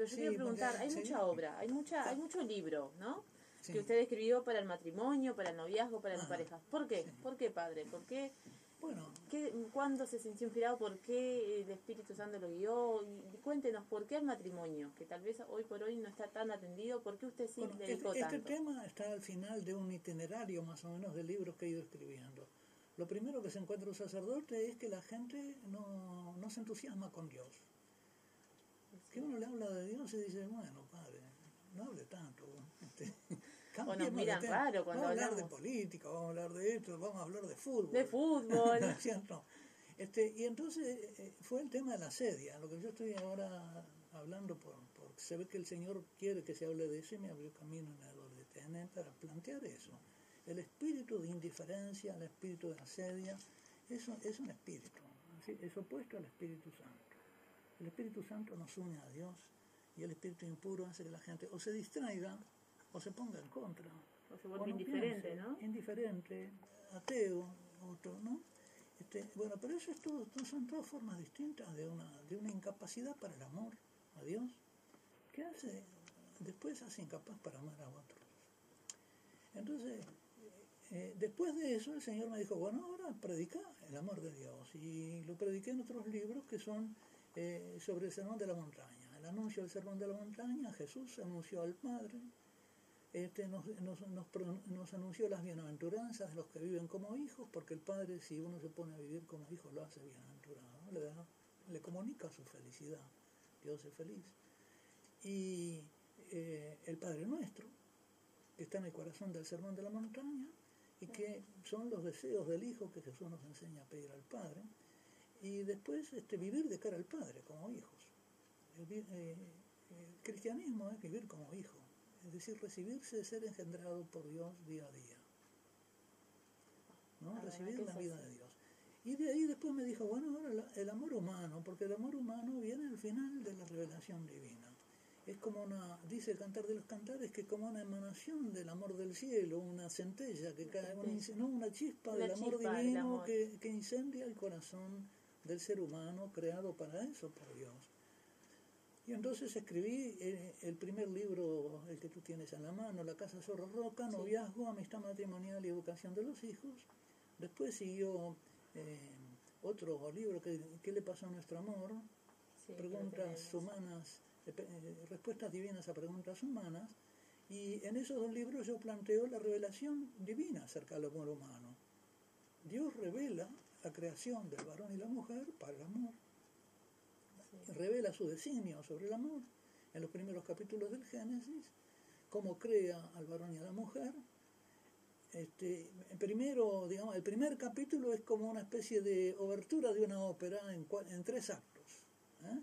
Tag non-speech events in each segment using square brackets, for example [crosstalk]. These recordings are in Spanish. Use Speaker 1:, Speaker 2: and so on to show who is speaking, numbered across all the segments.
Speaker 1: pero yo
Speaker 2: Sí,
Speaker 1: quiero preguntar,
Speaker 2: porque-
Speaker 1: hay
Speaker 2: sí.
Speaker 1: mucha obra, hay mucha, hay mucho libro, ¿no?
Speaker 2: Sí.
Speaker 1: Que usted escribió para el matrimonio, para el noviazgo, para las
Speaker 2: Ah,
Speaker 1: parejas. ¿Por qué? ¿Por qué, padre? ¿Por qué?
Speaker 2: Bueno,
Speaker 1: ¿Qué, ¿Cuándo se sintió inspirado? ¿Por qué el Espíritu Santo lo guió? Y, cuéntenos, ¿por qué el matrimonio? Que tal vez hoy por hoy no está tan atendido. ¿Por qué usted sí
Speaker 2: bueno, este,
Speaker 1: dedicó
Speaker 2: este
Speaker 1: tanto?
Speaker 2: tema está al final de un itinerario más o menos de libros que he ido escribiendo. Lo primero que se encuentra un sacerdote es que la gente no, no se entusiasma con Dios. Que uno le habla de Dios y dice, bueno, padre, no hable tanto. Este, [laughs] cambiemos de
Speaker 1: miran raro cuando
Speaker 2: Vamos a hablar de política, vamos a hablar de esto, vamos a hablar de fútbol.
Speaker 1: De fútbol. [laughs]
Speaker 2: ¿No es cierto? Este, y entonces eh, fue el tema de la sedia, lo que yo estoy ahora hablando, por, porque se ve que el Señor quiere que se hable de eso y me abrió camino en el de tener para plantear eso. El espíritu de indiferencia, el espíritu de asedia, eso es un espíritu, es opuesto al Espíritu Santo. El Espíritu Santo nos une a Dios y el espíritu impuro hace que la gente o se distraiga o se ponga en contra.
Speaker 1: O se vuelve
Speaker 2: no
Speaker 1: indiferente,
Speaker 2: piense,
Speaker 1: ¿no?
Speaker 2: Indiferente, ateo, otro, ¿no? Este, bueno, pero eso es todo, son todas formas distintas de una, de una incapacidad para el amor a Dios, que hace, después hace incapaz para amar a otros. Entonces, eh, después de eso el Señor me dijo, bueno, ahora predica el amor de Dios. Y lo prediqué en otros libros que son eh, sobre el sermón de la montaña. El anuncio del sermón de la montaña, Jesús anunció al Padre, este, nos, nos, nos anunció las bienaventuranzas de los que viven como hijos, porque el Padre, si uno se pone a vivir como hijo, lo hace bienaventurado, le, da- le comunica su felicidad, Dios es feliz. Y eh, el Padre Nuestro, que está en el corazón del sermón de la montaña, y que son los deseos del Hijo que Jesús nos enseña a pedir al Padre, y después este, vivir de cara al Padre como hijos. El, eh, el cristianismo es vivir como hijo, es decir, recibirse, ser engendrado por Dios día a día. ¿no?
Speaker 1: La
Speaker 2: Recibir la vida
Speaker 1: así.
Speaker 2: de Dios. Y de ahí después me dijo, bueno, ahora el amor humano, porque el amor humano viene al final de la revelación divina. Es como una, dice el cantar de los cantares, que como una emanación del amor del cielo, una centella que cae, una, no, una chispa del amor
Speaker 1: chispa
Speaker 2: divino
Speaker 1: amor.
Speaker 2: Que, que incendia el corazón del ser humano creado para eso, por Dios. Y entonces escribí eh, el primer libro, el que tú tienes en la mano, La Casa Zorro Roca, Noviazgo, Amistad Matrimonial y Educación de los Hijos. Después siguió eh, otro libro, que, ¿Qué le pasó a nuestro amor?
Speaker 1: Sí,
Speaker 2: preguntas humanas, eh, eh, respuestas divinas a preguntas humanas. Y en esos dos libros yo planteo la revelación divina acerca del amor humano. Dios revela la creación del varón y la mujer para el amor
Speaker 1: Sí.
Speaker 2: revela su designio sobre el amor en los primeros capítulos del Génesis, cómo crea al varón y a la mujer. Este, primero, digamos, el primer capítulo es como una especie de obertura de una ópera en, tres actos, ¿eh?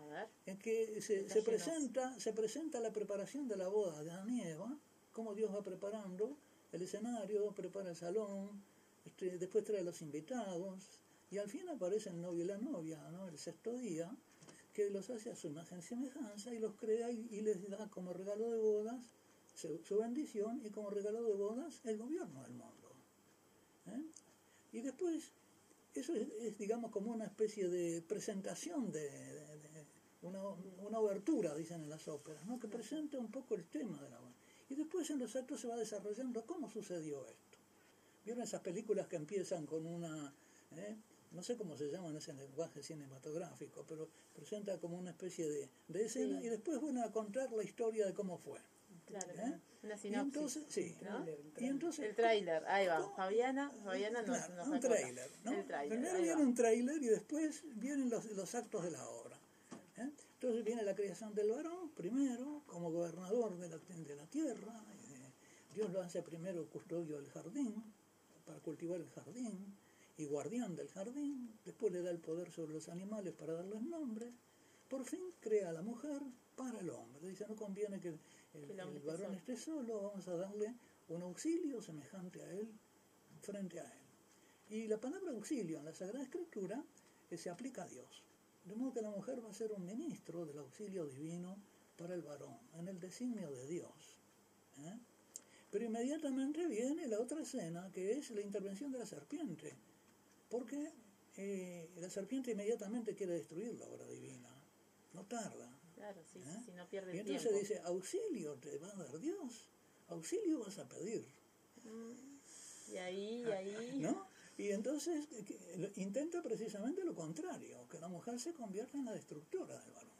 Speaker 1: A ver.
Speaker 2: en que se, presenta, se presenta la preparación de la boda de Adán y Eva, cómo Dios va preparando el escenario, prepara el salón, este, después trae los invitados, y al fin aparece el novio y la novia, ¿no? el sexto día, que los hace a su imagen y semejanza y los crea y, les da como regalo de bodas su, bendición y como regalo de bodas el gobierno del mundo. ¿eh? Y después, eso es, digamos como una especie de presentación de, una, una obertura, dicen en las óperas, que presenta un poco el tema de la boda. Y después en los actos se va desarrollando cómo sucedió esto. ¿Vieron esas películas que empiezan con una, eh? no sé cómo se llama en ese lenguaje cinematográfico, pero presenta como una especie de, de escena
Speaker 1: Sí.
Speaker 2: y después van a contar la historia de cómo fue.
Speaker 1: Claro,
Speaker 2: ¿eh?
Speaker 1: una
Speaker 2: Y
Speaker 1: sinopsis.
Speaker 2: entonces, sí.
Speaker 1: ¿no?
Speaker 2: Y entonces,
Speaker 1: El tráiler, ahí va.
Speaker 2: ¿cómo?
Speaker 1: Fabiana, Fabiana nos,
Speaker 2: Claro,
Speaker 1: nos
Speaker 2: un tráiler, ¿no?
Speaker 1: El tráiler,
Speaker 2: Primero viene
Speaker 1: va.
Speaker 2: un tráiler y después vienen los, los actos de la obra. ¿eh? Entonces viene la creación del varón, primero, como gobernador de la, de la tierra. eh, Dios lo hace primero custodio del jardín, para cultivar el jardín, y guardián del jardín. Después le da el poder sobre los animales para darles nombre. Por fin crea a la mujer para el hombre. Dice, no conviene que el, varón esté solo, vamos a darle un auxilio semejante a él, frente a él. Y la palabra auxilio en la Sagrada Escritura eh, se aplica a Dios. De modo que la mujer va a ser un ministro del auxilio divino para el varón, en el designio de Dios. ¿eh? Pero inmediatamente viene la otra escena, que es la intervención de la serpiente, porque eh, la serpiente inmediatamente quiere destruir la obra divina. No tarda.
Speaker 1: Claro, sí,
Speaker 2: ¿Eh?
Speaker 1: si no pierde
Speaker 2: Y entonces
Speaker 1: tiempo.
Speaker 2: dice, auxilio te va a dar Dios, auxilio vas a pedir,
Speaker 1: Y ahí, y ahí.
Speaker 2: ¿no? Y entonces eh, intenta precisamente lo contrario, que la mujer se convierta en la destructora del varón.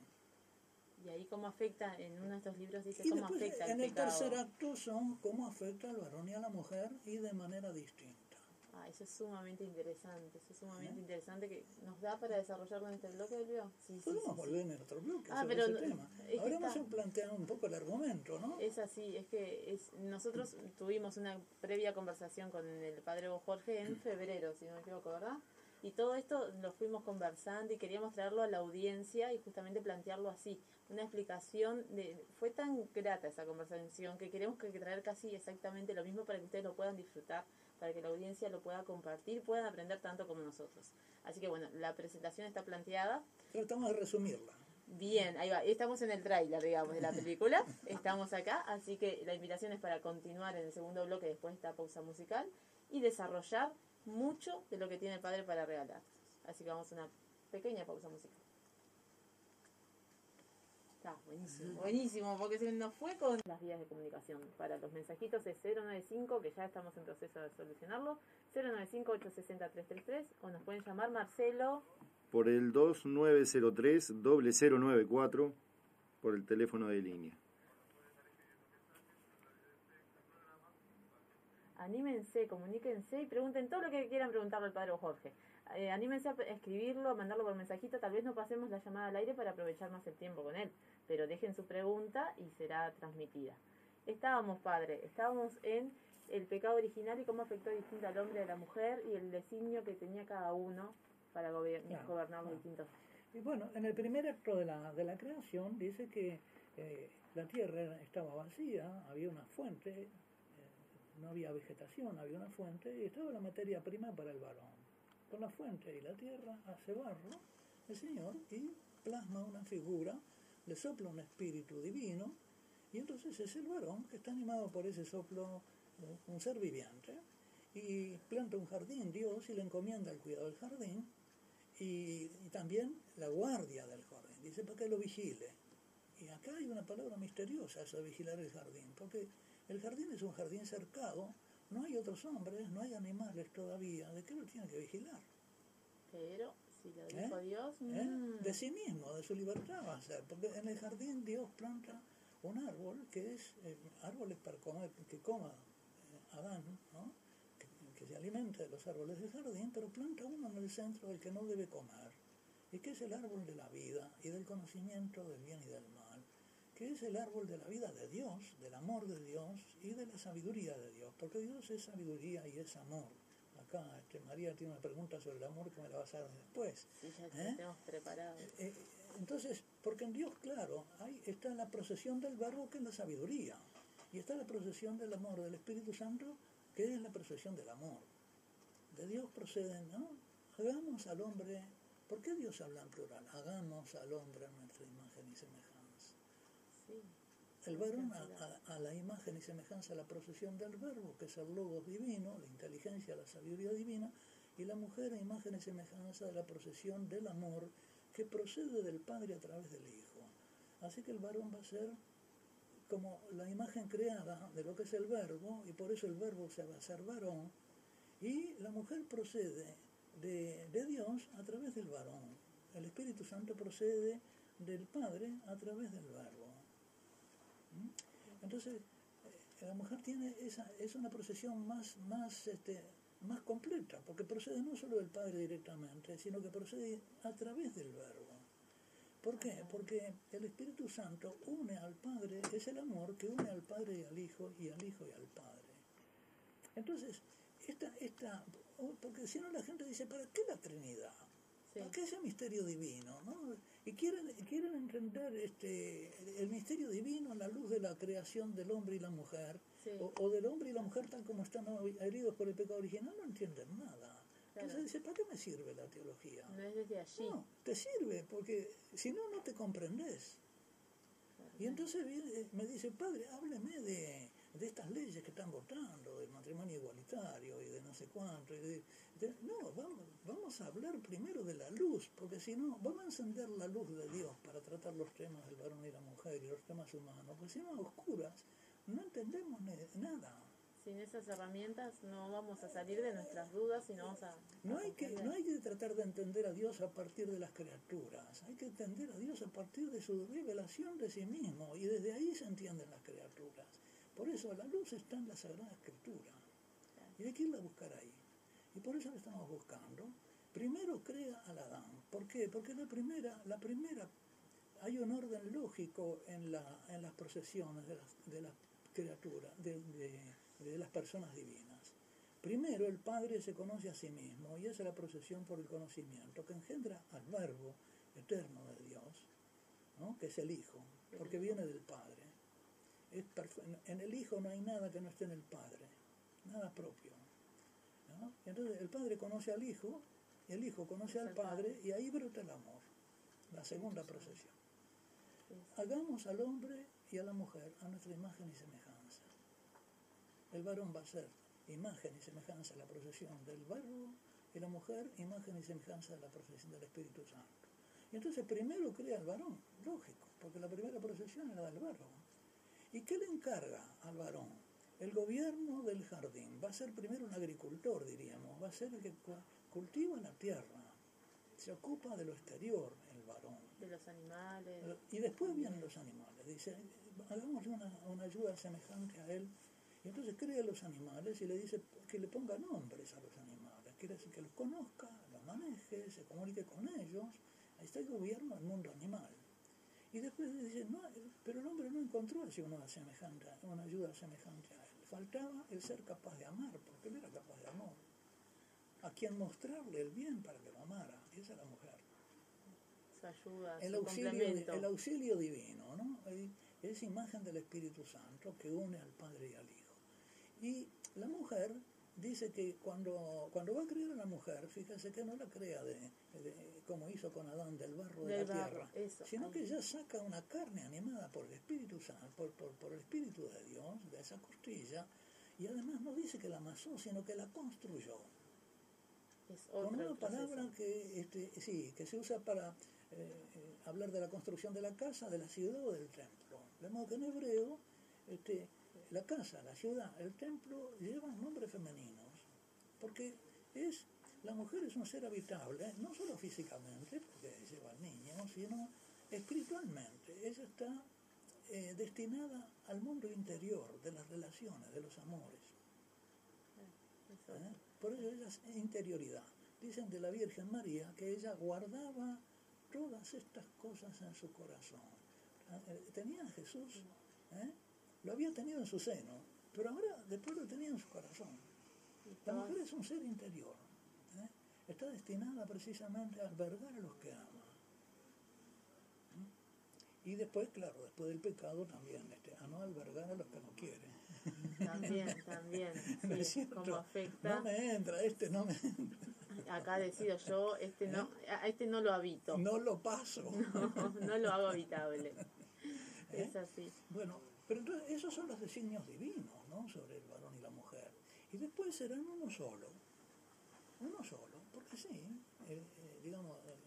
Speaker 1: Y ahí cómo afecta, en uno de estos libros dice
Speaker 2: Y
Speaker 1: cómo
Speaker 2: después
Speaker 1: afecta el
Speaker 2: en el
Speaker 1: pecado.
Speaker 2: tercer acto son cómo afecta al varón y a la mujer y de manera distinta.
Speaker 1: Ah, eso es sumamente interesante, eso es sumamente
Speaker 2: ¿Eh?
Speaker 1: interesante que nos da para desarrollarlo en este bloque, Elvio. Sí,
Speaker 2: Podemos
Speaker 1: sí, sí.
Speaker 2: volver en otro bloque
Speaker 1: Ah,
Speaker 2: sobre
Speaker 1: pero
Speaker 2: ese
Speaker 1: no-
Speaker 2: tema.
Speaker 1: es
Speaker 2: Ahora vamos a plantear un poco el argumento, ¿no?
Speaker 1: Es así, es que es, nosotros tuvimos una previa conversación con el padre Jorge en febrero, si no me equivoco, ¿verdad? Y todo esto lo fuimos conversando y queríamos traerlo a la audiencia y justamente plantearlo así. Una explicación de... Fue tan grata esa conversación que queremos que traer casi exactamente lo mismo para que ustedes lo puedan disfrutar, para que la audiencia lo pueda compartir, puedan aprender tanto como nosotros. Así que bueno, la presentación está planteada.
Speaker 2: Tratamos de resumirla.
Speaker 1: Bien, ahí va. Estamos en el tráiler, digamos, de la película. [laughs] Estamos acá, así que la invitación es para continuar en el segundo bloque después de esta pausa musical y desarrollar mucho de lo que tiene el padre para regalar. Así que vamos a una pequeña pausa musical. Está buenísimo, buenísimo, porque se nos fue con las vías de comunicación. Para los mensajitos es 095, que ya estamos en proceso de solucionarlo, 095-860-333, o nos pueden llamar Marcelo
Speaker 3: por el 2903-0094 por el teléfono de línea.
Speaker 1: Anímense, comuníquense y pregunten todo lo que quieran preguntarle al padre Jorge. Eh, anímense a escribirlo, a mandarlo por mensajito. Tal vez no pasemos la llamada al aire para aprovechar más el tiempo con él, pero dejen su pregunta y será transmitida. Estábamos, padre, estábamos en el pecado original y cómo afectó distinto al hombre y a la mujer y el designio que tenía cada uno para
Speaker 2: Claro,
Speaker 1: gobernar los
Speaker 2: claro.
Speaker 1: distintos.
Speaker 2: Y bueno, en el primer acto de la, de la creación dice que eh, la tierra estaba vacía, había una fuente, no había vegetación, había una fuente y estaba la materia prima para el varón. Con la fuente y la tierra hace barro el Señor y plasma una figura, le sopla un espíritu divino y entonces es el varón que está animado por ese soplo, eh, un ser viviente, y planta un jardín Dios y le encomienda el cuidado del jardín y, también la guardia del jardín, dice para que lo vigile. Y acá hay una palabra misteriosa, eso de vigilar el jardín, porque el jardín es un jardín cercado, no hay otros hombres, no hay animales todavía, ¿de qué lo tiene que vigilar?
Speaker 1: Pero si lo
Speaker 2: ¿Eh?
Speaker 1: dijo Dios,
Speaker 2: ¿Eh?
Speaker 1: mm,
Speaker 2: De sí mismo, de su libertad va a ser, porque en el jardín Dios planta un árbol que es eh, árboles para comer, que coma eh, Adán, ¿no? que, que se alimente de los árboles del jardín, pero planta uno en el centro del que no debe comer, y que es el árbol de la vida y del conocimiento del bien y del mal, que es el árbol de la vida de Dios, del amor de Dios y de la sabiduría de Dios, porque Dios es sabiduría y es amor. Acá este, María tiene una pregunta sobre el amor que me la vas a dar después.
Speaker 1: sí, ya
Speaker 2: ¿Eh?
Speaker 1: tenemos preparado.
Speaker 2: Eh, entonces, porque en Dios, claro, ahí está la procesión del verbo que es la sabiduría, y está la procesión del amor del Espíritu Santo que es la procesión del amor. De Dios proceden, ¿no? Hagamos al hombre, ¿por qué Dios habla en plural? Hagamos al hombre a nuestra imagen y semejanza. El varón a, a- a la imagen y semejanza de la procesión del verbo, que es el logos divino, la inteligencia, la sabiduría divina, y la mujer a imagen y semejanza de la procesión del amor, que procede del Padre a través del Hijo. Así que el varón va a ser como la imagen creada de lo que es el verbo, y por eso el verbo se va a ser varón, y la mujer procede de, de Dios a través del varón. El Espíritu Santo procede del Padre a través del verbo. Entonces, eh, la mujer tiene esa, es una procesión más, más, este, más completa, porque procede no solo del Padre directamente, sino que procede a través del verbo. ¿Por qué? Porque el Espíritu Santo une al Padre, es el amor que une al Padre y al Hijo, y al Hijo y al Padre. Entonces, esta, esta, porque si no la gente dice, ¿para qué la Trinidad?
Speaker 1: Sí.
Speaker 2: ¿Para qué ese misterio divino? ¿no? Y quieren, quieren entender este, el misterio divino a la luz de la creación del hombre y la mujer,
Speaker 1: Sí.
Speaker 2: o, o del hombre y la mujer tal como están heridos por el pecado original, no entienden nada. Entonces
Speaker 1: Claro.
Speaker 2: dice, ¿para qué me sirve la teología?
Speaker 1: No es desde allí.
Speaker 2: No, te sirve, porque si no, no te comprendes. Y entonces viene- me dice, padre, hábleme de, de estas leyes que están votando, del matrimonio igualitario y de no sé cuánto. y de- de- no, vamos, vamos a hablar primero de la luz, porque si no, vamos a encender la luz de Dios para tratar los temas del varón y la mujer y los temas humanos, porque si no, a oscuras no entendemos nada.
Speaker 1: Sin esas herramientas no vamos a salir de nuestras dudas y no vamos a...
Speaker 2: No hay, que, no hay que tratar de entender a Dios a partir de las criaturas, hay que entender a Dios a partir de su revelación de sí mismo y desde ahí se entienden las criaturas. Por eso la luz está en la Sagrada Escritura y hay que irla a buscar ahí. Y por eso la estamos buscando. Primero crea al Adán. ¿Por qué? Porque la primera, la primera, hay un orden lógico en, la, en las procesiones de las, criaturas, de, las personas divinas. Primero el Padre se conoce a sí mismo y esa es la procesión por el conocimiento que engendra al Verbo eterno de Dios, ¿no? que es el Hijo, porque viene del Padre. En el Hijo no hay nada que no esté en el Padre, nada propio. ¿No? Entonces el Padre conoce al Hijo, y el Hijo conoce al Padre y ahí brota el amor, la segunda procesión.
Speaker 1: Es-
Speaker 2: Hagamos al hombre y a la mujer a nuestra imagen y semejanza. El varón va a ser imagen y semejanza de la procesión del verbo y la mujer imagen y semejanza de la procesión del Espíritu Santo. Y entonces primero crea al varón, lógico, porque la primera procesión era del verbo. ¿Y qué le encarga al varón? El gobierno del jardín. Va a ser primero un agricultor, diríamos, va a ser el que cu- cultiva la tierra. Se ocupa de lo exterior, el varón.
Speaker 1: de los animales.
Speaker 2: Y después vienen los animales. Dice, hagámosle una, una ayuda semejante a él. Y entonces crea los animales y le dice que le ponga nombres a los animales. Quiere decir que los conozca, los maneje, se comunique con ellos. Ahí está el gobierno del mundo animal. Y después dice, no, pero el hombre no encontró así una, semejante, una ayuda semejante a él. Faltaba el ser capaz de amar, porque él era capaz de amor. A quien mostrarle el bien para que lo amara. Esa es la mujer
Speaker 1: su ayuda,
Speaker 2: el
Speaker 1: su
Speaker 2: auxilio, el auxilio divino, ¿no? Es imagen del Espíritu Santo que une al Padre y al Hijo. Y la mujer dice que cuando, cuando va a crear a la mujer, fíjense que no la crea de, de- como hizo con Adán del barro de la
Speaker 1: barro,
Speaker 2: tierra,
Speaker 1: eso,
Speaker 2: sino
Speaker 1: ahí.
Speaker 2: que ella saca una carne animada por el Espíritu Santo, por, por, por el Espíritu de Dios, de esa costilla, y además no dice que la amasó, sino que la construyó
Speaker 1: es
Speaker 2: con una palabra que este, sí que se usa para eh, eh, hablar de la construcción de la casa, de la ciudad o del templo. De modo que en hebreo este, la casa, la ciudad, el templo llevan nombres femeninos, porque es la mujer es un ser habitable, no solo físicamente, porque lleva al niño, sino espiritualmente. Ella está eh, destinada al mundo interior de las relaciones, de los amores. ¿eh? Por eso ella es interioridad. Dicen de la Virgen María que ella guardaba todas estas cosas en su corazón. Eh, Tenía a Jesús, ¿eh? Lo había tenido en su seno, pero ahora después lo tenía en su corazón. La
Speaker 1: todas-
Speaker 2: mujer es un ser interior. ¿eh? Está destinada precisamente a albergar a los que ama. Y después, claro, después del pecado también, este, a no albergar a los que no quiere.
Speaker 1: También, [laughs] también.
Speaker 2: ¿No es
Speaker 1: Sí, como afecta.
Speaker 2: No me entra, este no me entra.
Speaker 1: Acá decido yo, este no, a este no lo habito.
Speaker 2: No lo paso. [laughs]
Speaker 1: No, no lo hago habitable. [laughs]
Speaker 2: ¿Eh?
Speaker 1: Es así.
Speaker 2: Bueno, pero entonces esos son los designios divinos, ¿no? Sobre el varón y la mujer. Y después serán uno solo. Uno solo, porque sí, el, eh, digamos, el,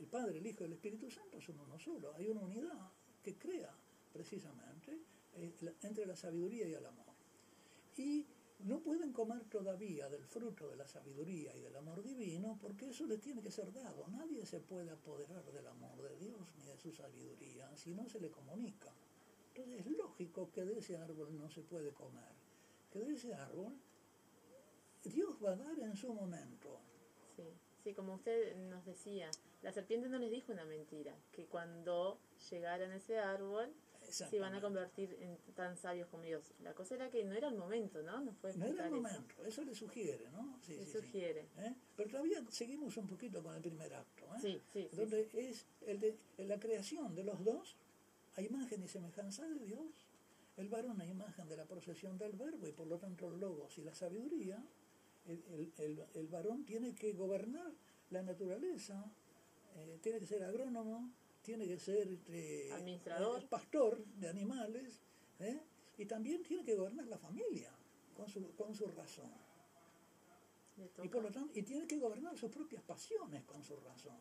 Speaker 2: el Padre, el Hijo y el Espíritu Santo son uno solo. Hay una unidad que crea precisamente eh, entre la sabiduría y el amor. Y no pueden comer todavía del fruto de la sabiduría y del amor divino porque eso les tiene que ser dado. Nadie se puede apoderar del amor de Dios ni de su sabiduría si no se le comunica. Entonces es lógico que de ese árbol no se puede comer, que de ese árbol Dios va a dar en su momento.
Speaker 1: Sí, sí, como usted nos decía, la serpiente no les dijo una mentira, que cuando llegaran a ese árbol se iban a convertir en tan sabios como Dios. La cosa era que no era el momento, ¿no? Nos puede
Speaker 2: No era el momento, eso le sugiere, ¿no? Sí,
Speaker 1: Le
Speaker 2: sí, sí.
Speaker 1: sugiere.
Speaker 2: ¿Eh? Pero todavía seguimos un poquito con el primer acto. ¿eh?
Speaker 1: Sí, sí,
Speaker 2: donde es el de, la creación de los dos a imagen y semejanza de Dios, el varón a imagen de la procesión del verbo y por lo tanto el logos y la sabiduría, el, el- el- el varón tiene que gobernar la naturaleza, eh, tiene que ser agrónomo, tiene que ser este,
Speaker 1: Administrador.
Speaker 2: eh, pastor de animales, ¿eh? Y también tiene que gobernar la familia con su, con su razón. Y, por lo tanto, y tiene que gobernar sus propias pasiones con su razón.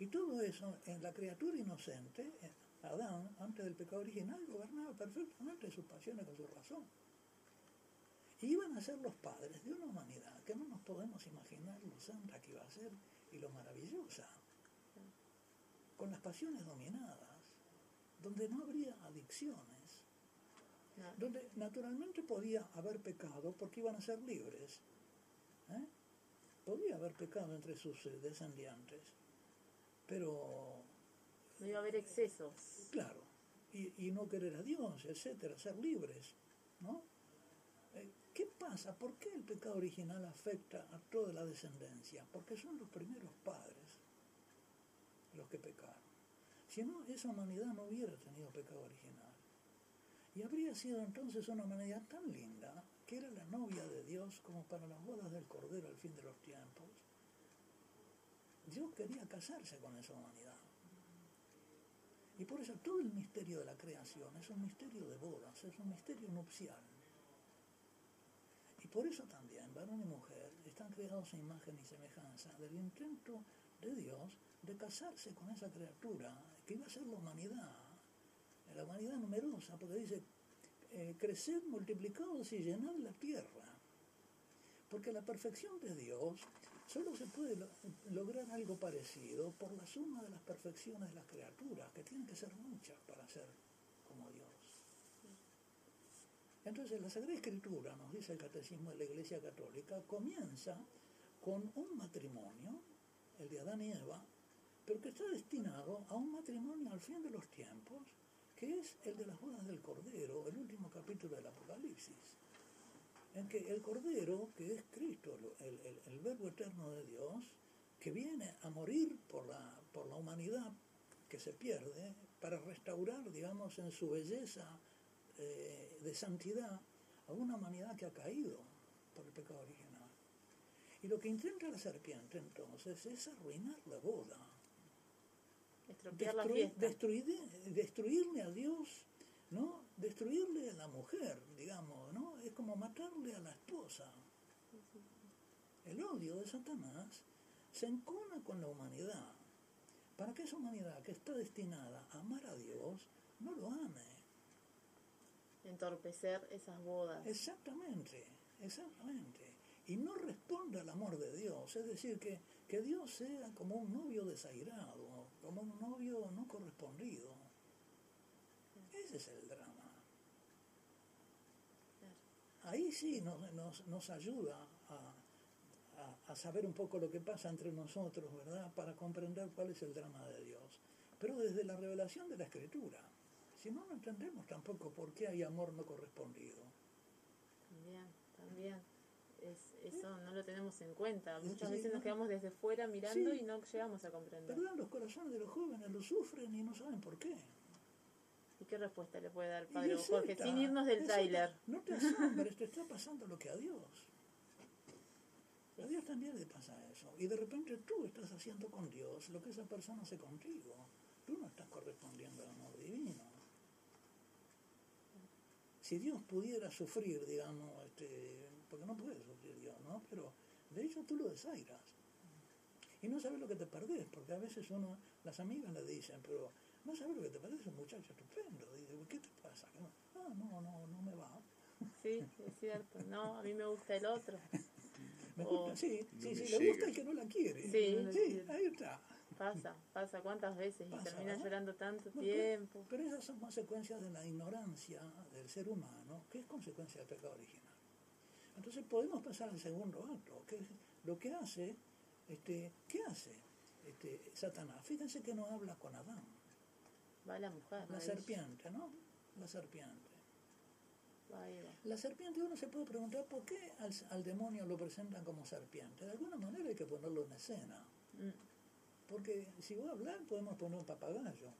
Speaker 2: Y todo eso en la criatura inocente, en Adán, antes del pecado original, gobernaba perfectamente sus pasiones con su razón. Y iban a ser los padres de una humanidad que no nos podemos imaginar lo santa que iba a ser y lo maravillosa. Con las pasiones dominadas, donde no habría adicciones,
Speaker 1: No,
Speaker 2: donde naturalmente podía haber pecado porque iban a ser libres. ¿eh? Podía haber pecado entre sus descendientes, pero
Speaker 1: no iba a haber excesos.
Speaker 2: claro, y, y no querer a Dios, etcétera, ser libres, ¿no? Eh, ¿Qué pasa? ¿Por qué el pecado original afecta a toda la descendencia? Porque son los primeros padres los que pecaron. Si no, esa humanidad no hubiera tenido pecado original. Y habría sido entonces una humanidad tan linda, que era la novia de Dios como para las bodas del Cordero al fin de los tiempos. Dios quería casarse con esa humanidad. Y por eso todo el misterio de la creación es un misterio de bodas, es un misterio nupcial. Y por eso también, varón y mujer están creados a imagen y semejanza del intento de Dios de casarse con esa criatura que iba a ser la humanidad, la humanidad numerosa, porque dice, eh, creced, multiplicados y llenad la tierra. Porque la perfección de Dios solo se puede lo- lograr algo parecido por la suma de las perfecciones de las criaturas, que tienen que ser muchas para ser como Dios. Entonces la Sagrada Escritura, nos dice el Catecismo de la Iglesia Católica, comienza con un matrimonio, el de Adán y Eva, pero que está destinado a un matrimonio al fin de los tiempos, que es el de las bodas del Cordero, el último capítulo del Apocalipsis, en que el Cordero, que es Cristo, el, el- el Verbo eterno de Dios, que viene a morir por la, por la humanidad que se pierde, para restaurar, digamos, en su belleza eh, de santidad a una humanidad que ha caído por el pecado original. Y lo que intenta la serpiente entonces es arruinar la boda,
Speaker 1: la
Speaker 2: destruir- destruir- destruirle a Dios, ¿no? Destruirle a la mujer, digamos, ¿no? Es como matarle a la esposa. El odio de Satanás se encona con la humanidad para que esa humanidad que está destinada a amar a Dios no lo ame.
Speaker 1: Entorpecer esas bodas.
Speaker 2: Exactamente, exactamente. Y no responde al amor de Dios, es decir, que, que Dios sea como un novio desairado, como un novio no correspondido. Ese es el drama. Ahí sí nos, nos, nos ayuda a, a- a saber un poco lo que pasa entre nosotros, ¿verdad? Para comprender cuál es el drama de Dios. Pero desde la revelación de la Escritura. Si no, no entendemos tampoco por qué hay amor no correspondido.
Speaker 1: También, también. Es, eso no lo tenemos en cuenta. Muchas veces
Speaker 2: no.
Speaker 1: nos quedamos desde fuera mirando
Speaker 2: Sí.
Speaker 1: y no llegamos a comprender.
Speaker 2: ¿Verdad? Los corazones de los jóvenes lo sufren y no saben por qué.
Speaker 1: ¿Y qué respuesta le puede dar Padre Jorge?
Speaker 2: esta,
Speaker 1: Sin irnos del tráiler.
Speaker 2: No te asombres, te está pasando lo que a Dios. A Dios también le pasa eso. Y de repente tú estás haciendo con Dios lo que esa persona hace contigo. Tú no estás correspondiendo al amor divino. Si Dios pudiera sufrir, digamos, este, porque no puede sufrir Dios, ¿no? Pero de hecho tú lo desairas. Y no sabes lo que te perdés, porque a veces uno, las amigas le dicen, pero no sabes lo que te es un muchacho estupendo. Y digo, ¿qué te pasa? No, ah, no, no, no me va.
Speaker 1: Sí, es cierto. No, a mí me gusta el otro. [laughs]
Speaker 2: Me gusta, sí,
Speaker 3: No
Speaker 2: sí,
Speaker 3: me
Speaker 2: sí, le gusta el que no la quiere.
Speaker 1: Sí.
Speaker 2: sí, ahí está.
Speaker 1: Pasa, pasa cuántas veces y termina
Speaker 2: ¿no?
Speaker 1: llorando tanto
Speaker 2: No,
Speaker 1: tiempo.
Speaker 2: Pero, pero esas son consecuencias de la ignorancia del ser humano, que es consecuencia del pecado original. Entonces podemos pasar al segundo acto, que es lo que hace, este, ¿qué hace este, Satanás? Fíjense que no habla con Adán,
Speaker 1: Va la mujer.
Speaker 2: la
Speaker 1: ahí.
Speaker 2: serpiente, ¿no? La serpiente.
Speaker 1: Va ahí va.
Speaker 2: La serpiente uno se puede preguntar por qué al, al demonio lo presentan como serpiente. De alguna manera hay que ponerlo en escena.
Speaker 1: Mm.
Speaker 2: Porque si va a hablar podemos poner un papagayo,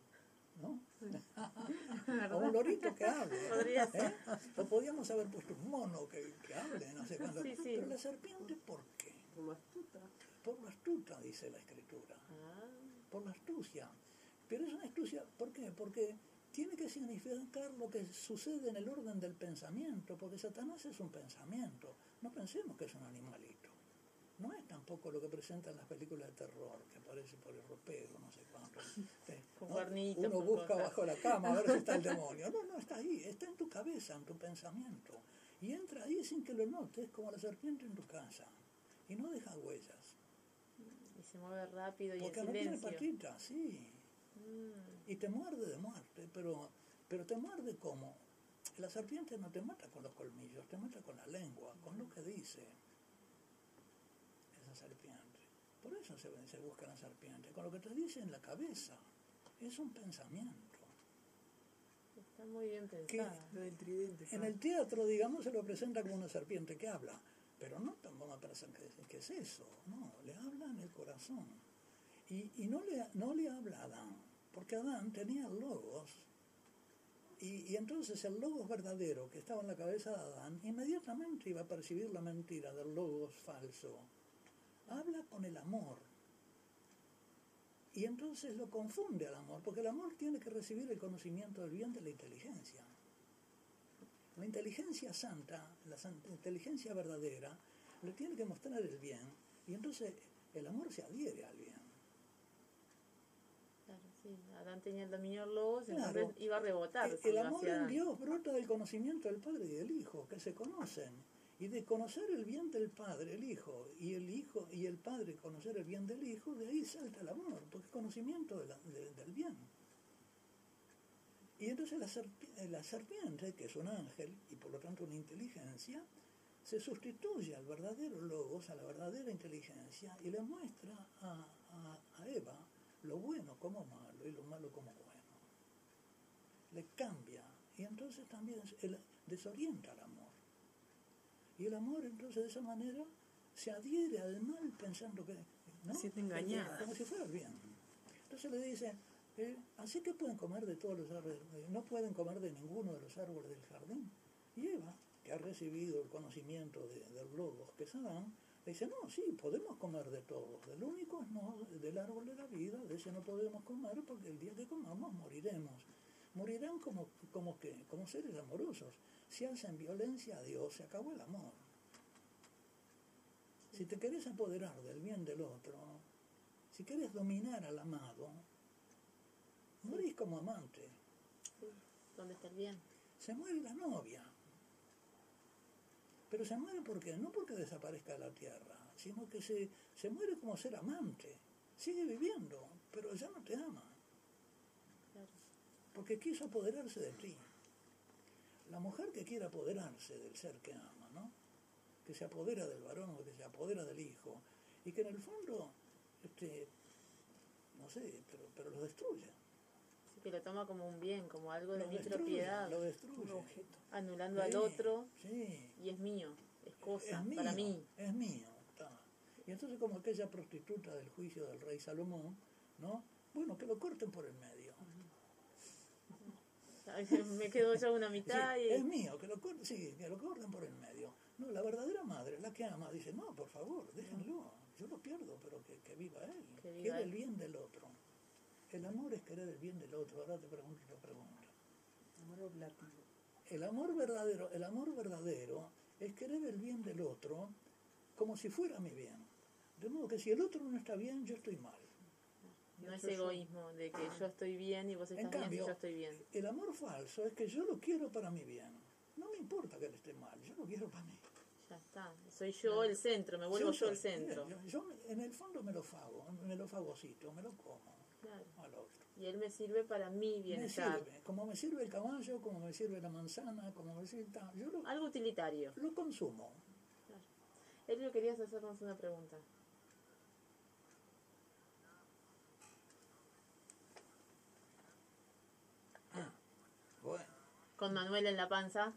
Speaker 2: ¿no? [laughs] [laughs] o un lorito que hable.
Speaker 1: Podría ser.
Speaker 2: ¿eh? O podríamos haber puesto un mono que, que hable, no sé [laughs] cuándo.
Speaker 1: Sí, sí.
Speaker 2: Pero la serpiente, ¿por qué?
Speaker 4: Por lo astuta.
Speaker 2: Por lo astuta, dice la escritura.
Speaker 1: Ah,
Speaker 2: Por la astucia. Pero es una astucia, ¿por qué? Porque tiene que significar lo que sucede en el orden del pensamiento, porque Satanás es un pensamiento. No pensemos que es un animalito. No es tampoco lo que presentan las películas de terror, que aparece por el ropero, no sé cuánto. [laughs]
Speaker 1: Con
Speaker 2: ¿no? Uno busca bajo la cama a ver si está el [laughs] demonio. No, no, está ahí, está en tu cabeza, en tu pensamiento. Y entra ahí sin que lo notes, como la serpiente en tu casa. Y no deja huellas.
Speaker 1: Y se mueve rápido y
Speaker 2: Porque
Speaker 1: en
Speaker 2: no tiene
Speaker 1: silencio.
Speaker 2: patitas, sí.
Speaker 1: Mm,
Speaker 2: Y te muerde de muerte, pero, pero te muerde como. La serpiente no te mata con los colmillos, te mata con la lengua, con lo que dice esa serpiente. Por eso se, se busca la serpiente, con lo que te dice en la cabeza. Es un pensamiento.
Speaker 1: está muy bien pensado.
Speaker 4: Lo del tridente.
Speaker 2: En el teatro, digamos, se lo presenta como una serpiente que habla, pero no vamos a pensar que, que es eso, no, le habla en el corazón. Y, y no, le, no le habla a Adán, porque Adán tenía logos, y, y entonces el logos verdadero que estaba en la cabeza de Adán inmediatamente iba a percibir la mentira del logos falso. Habla con el amor. Y entonces lo confunde al amor, porque el amor tiene que recibir el conocimiento del bien de la inteligencia. La inteligencia santa, la inteligencia verdadera, le tiene que mostrar el bien, y entonces el amor se adhiere al bien.
Speaker 1: Sí. Adán tenía el dominio del logos,
Speaker 2: Claro.
Speaker 1: entonces iba a rebotar.
Speaker 2: El,
Speaker 1: si
Speaker 2: el amor en. Dios brota del conocimiento del Padre y del Hijo, que se conocen. Y de conocer el bien del Padre, el Hijo, y el Hijo y el Padre conocer el bien del Hijo, de ahí salta el amor, porque es conocimiento de la- de- del bien. Y entonces la, serpi- la serpiente, que es un ángel y por lo tanto una inteligencia, se sustituye al verdadero logos, a la verdadera inteligencia, y le muestra a, a- a Eva lo bueno como malo y lo malo como bueno. Le cambia, y entonces también desorienta al amor. Y el amor entonces de esa manera se adhiere al mal pensando que... ¿no?
Speaker 4: Se siente engañada.
Speaker 2: Como si fuera el bien. Entonces le dice, eh, así que pueden comer de todos los árboles, eh, no pueden comer de ninguno de los árboles del jardín. Y Eva, que ha recibido el conocimiento de, del logos que es Adán, le dice, no, sí, podemos comer de todos. Del único es no, del árbol de la vida, de ese no podemos comer porque el día que comamos moriremos. Morirán como, como, que, como seres amorosos. Si hacen violencia a Dios, se acabó el amor. Si te querés apoderar del bien del otro, si querés dominar al amado, morís como amante.
Speaker 1: Sí. ¿Dónde está el bien?
Speaker 2: Se muere la novia. Pero se muere porque no porque desaparezca de la tierra, sino que se, se muere como ser amante. Sigue viviendo, pero ya no te ama, porque quiso apoderarse de ti. La mujer que quiere apoderarse del ser que ama, ¿no? Que se apodera del varón o que se apodera del hijo, y que en el fondo, este, no sé, pero, pero lo destruye.
Speaker 1: Que lo toma como un bien, como algo de
Speaker 2: Lo
Speaker 1: mi
Speaker 2: destruye,
Speaker 1: propiedad,
Speaker 2: lo destruye.
Speaker 4: Un objeto.
Speaker 1: anulando al otro
Speaker 2: Sí,
Speaker 1: y es mío, es cosa,
Speaker 2: es mío,
Speaker 1: para mí.
Speaker 2: es mío. está. Y entonces como aquella prostituta del juicio del rey Salomón, ¿no? Bueno, que lo corten por el medio. [laughs]
Speaker 1: Me quedo yo una mitad
Speaker 2: Sí,
Speaker 1: y...
Speaker 2: Es mío, que lo corten, sí, que lo corten por el medio. No, la verdadera madre, la que ama, dice, no, por favor, déjenlo. Yo lo pierdo, pero que, que viva él.
Speaker 1: Que viva él.
Speaker 2: el bien del otro. El amor es querer el bien del otro. Ahora te pregunto otra pregunta.
Speaker 4: Amor oblativo.
Speaker 2: El amor verdadero, el amor verdadero es querer el bien del otro como si fuera mi bien. De modo que si el otro no está bien, yo estoy mal.
Speaker 1: No es egoísmo de que yo estoy bien y vos
Speaker 2: En
Speaker 1: estás bien y
Speaker 2: cambio,
Speaker 1: yo estoy bien.
Speaker 2: el amor falso es que yo lo quiero para mi bien. No me importa que él esté mal, yo lo quiero para mí.
Speaker 1: Ya está. Soy yo el centro, me vuelvo yo, el centro.
Speaker 2: Yo, en el fondo me lo fago, me lo fagocito, me lo como
Speaker 1: Claro.
Speaker 2: al otro.
Speaker 1: Y él me sirve para mi
Speaker 2: Me
Speaker 1: bienestar.
Speaker 2: sirve, como me sirve el caballo, como me sirve la manzana, como me sirve... Yo lo,
Speaker 1: Algo utilitario.
Speaker 2: lo consumo.
Speaker 1: Claro. Elio, querías hacernos una pregunta.
Speaker 2: Bueno.
Speaker 1: Con Manuel en la panza.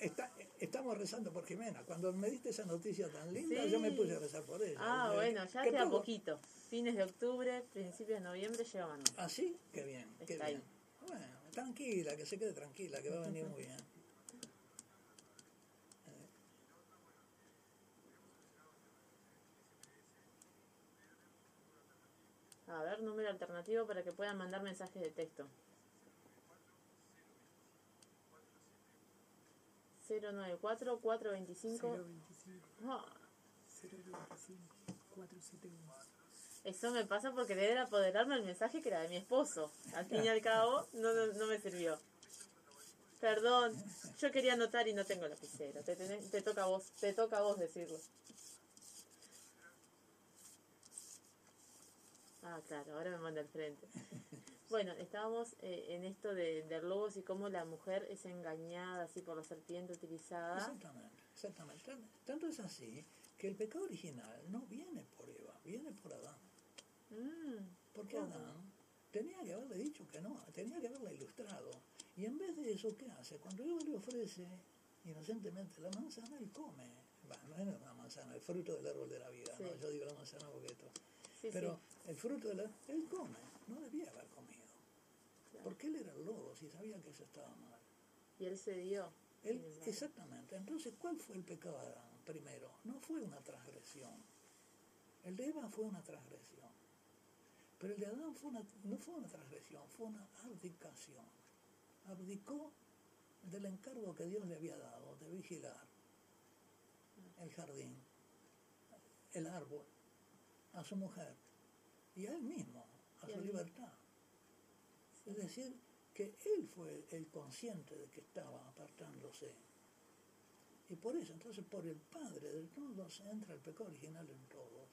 Speaker 2: Está- estamos rezando por Jimena. Cuando me diste esa noticia tan linda,
Speaker 1: Sí.
Speaker 2: yo me puse a rezar por ella.
Speaker 1: Ah, bueno, ya
Speaker 2: que
Speaker 1: queda
Speaker 2: todo-
Speaker 1: poquito. Fines de octubre, principios de noviembre Manuel.
Speaker 2: ¿Ah, sí? Qué bien, qué bien. Bueno, tranquila, que se quede tranquila, que va a venir muy bien.
Speaker 1: A ver, número alternativo para que puedan mandar mensajes de texto. 094 425
Speaker 4: 025
Speaker 1: Ah,
Speaker 4: 095 471.
Speaker 1: Eso me pasa por querer apoderarme del mensaje que era de mi esposo. Al fin y al cabo, no, no, me sirvió. Perdón, yo quería anotar y no tengo lapicero. Te, te toca a te toca a vos decirlo. Ah, claro, ahora me manda al frente. Bueno, estábamos eh, en esto de, de lobos y cómo la mujer es engañada así por la serpiente utilizada.
Speaker 2: Exactamente, exactamente. Tan- Tanto es así que el pecado original no viene por Eva, viene por Adán.
Speaker 1: Mm,
Speaker 2: Porque Adán tenía que haberle dicho que no, tenía que haberla ilustrado. Y en vez de eso, ¿qué hace? Cuando Eva le ofrece inocentemente la manzana, él come. Bueno, no es una manzana, el fruto del árbol de la vida. Yo digo la manzana porque esto.
Speaker 1: sí,
Speaker 2: Pero
Speaker 1: sí.
Speaker 2: el fruto de la... Él come, no debía haber comido. Porque él era el lobo, si sabía que eso estaba mal.
Speaker 1: Y él se dio.
Speaker 2: Él- exactamente. Entonces, ¿cuál fue el pecado de Adán? Primero, no fue una transgresión. El de Eva fue una transgresión. Pero el de Adán fue una, no fue una transgresión, fue una abdicación. Abdicó del encargo que Dios le había dado de vigilar el jardín, el árbol, a su mujer y a él mismo, a su libertad. Es decir, que él fue el consciente de que estaba apartándose. Y por eso, entonces, por el Padre de todos entra el pecado original en todos.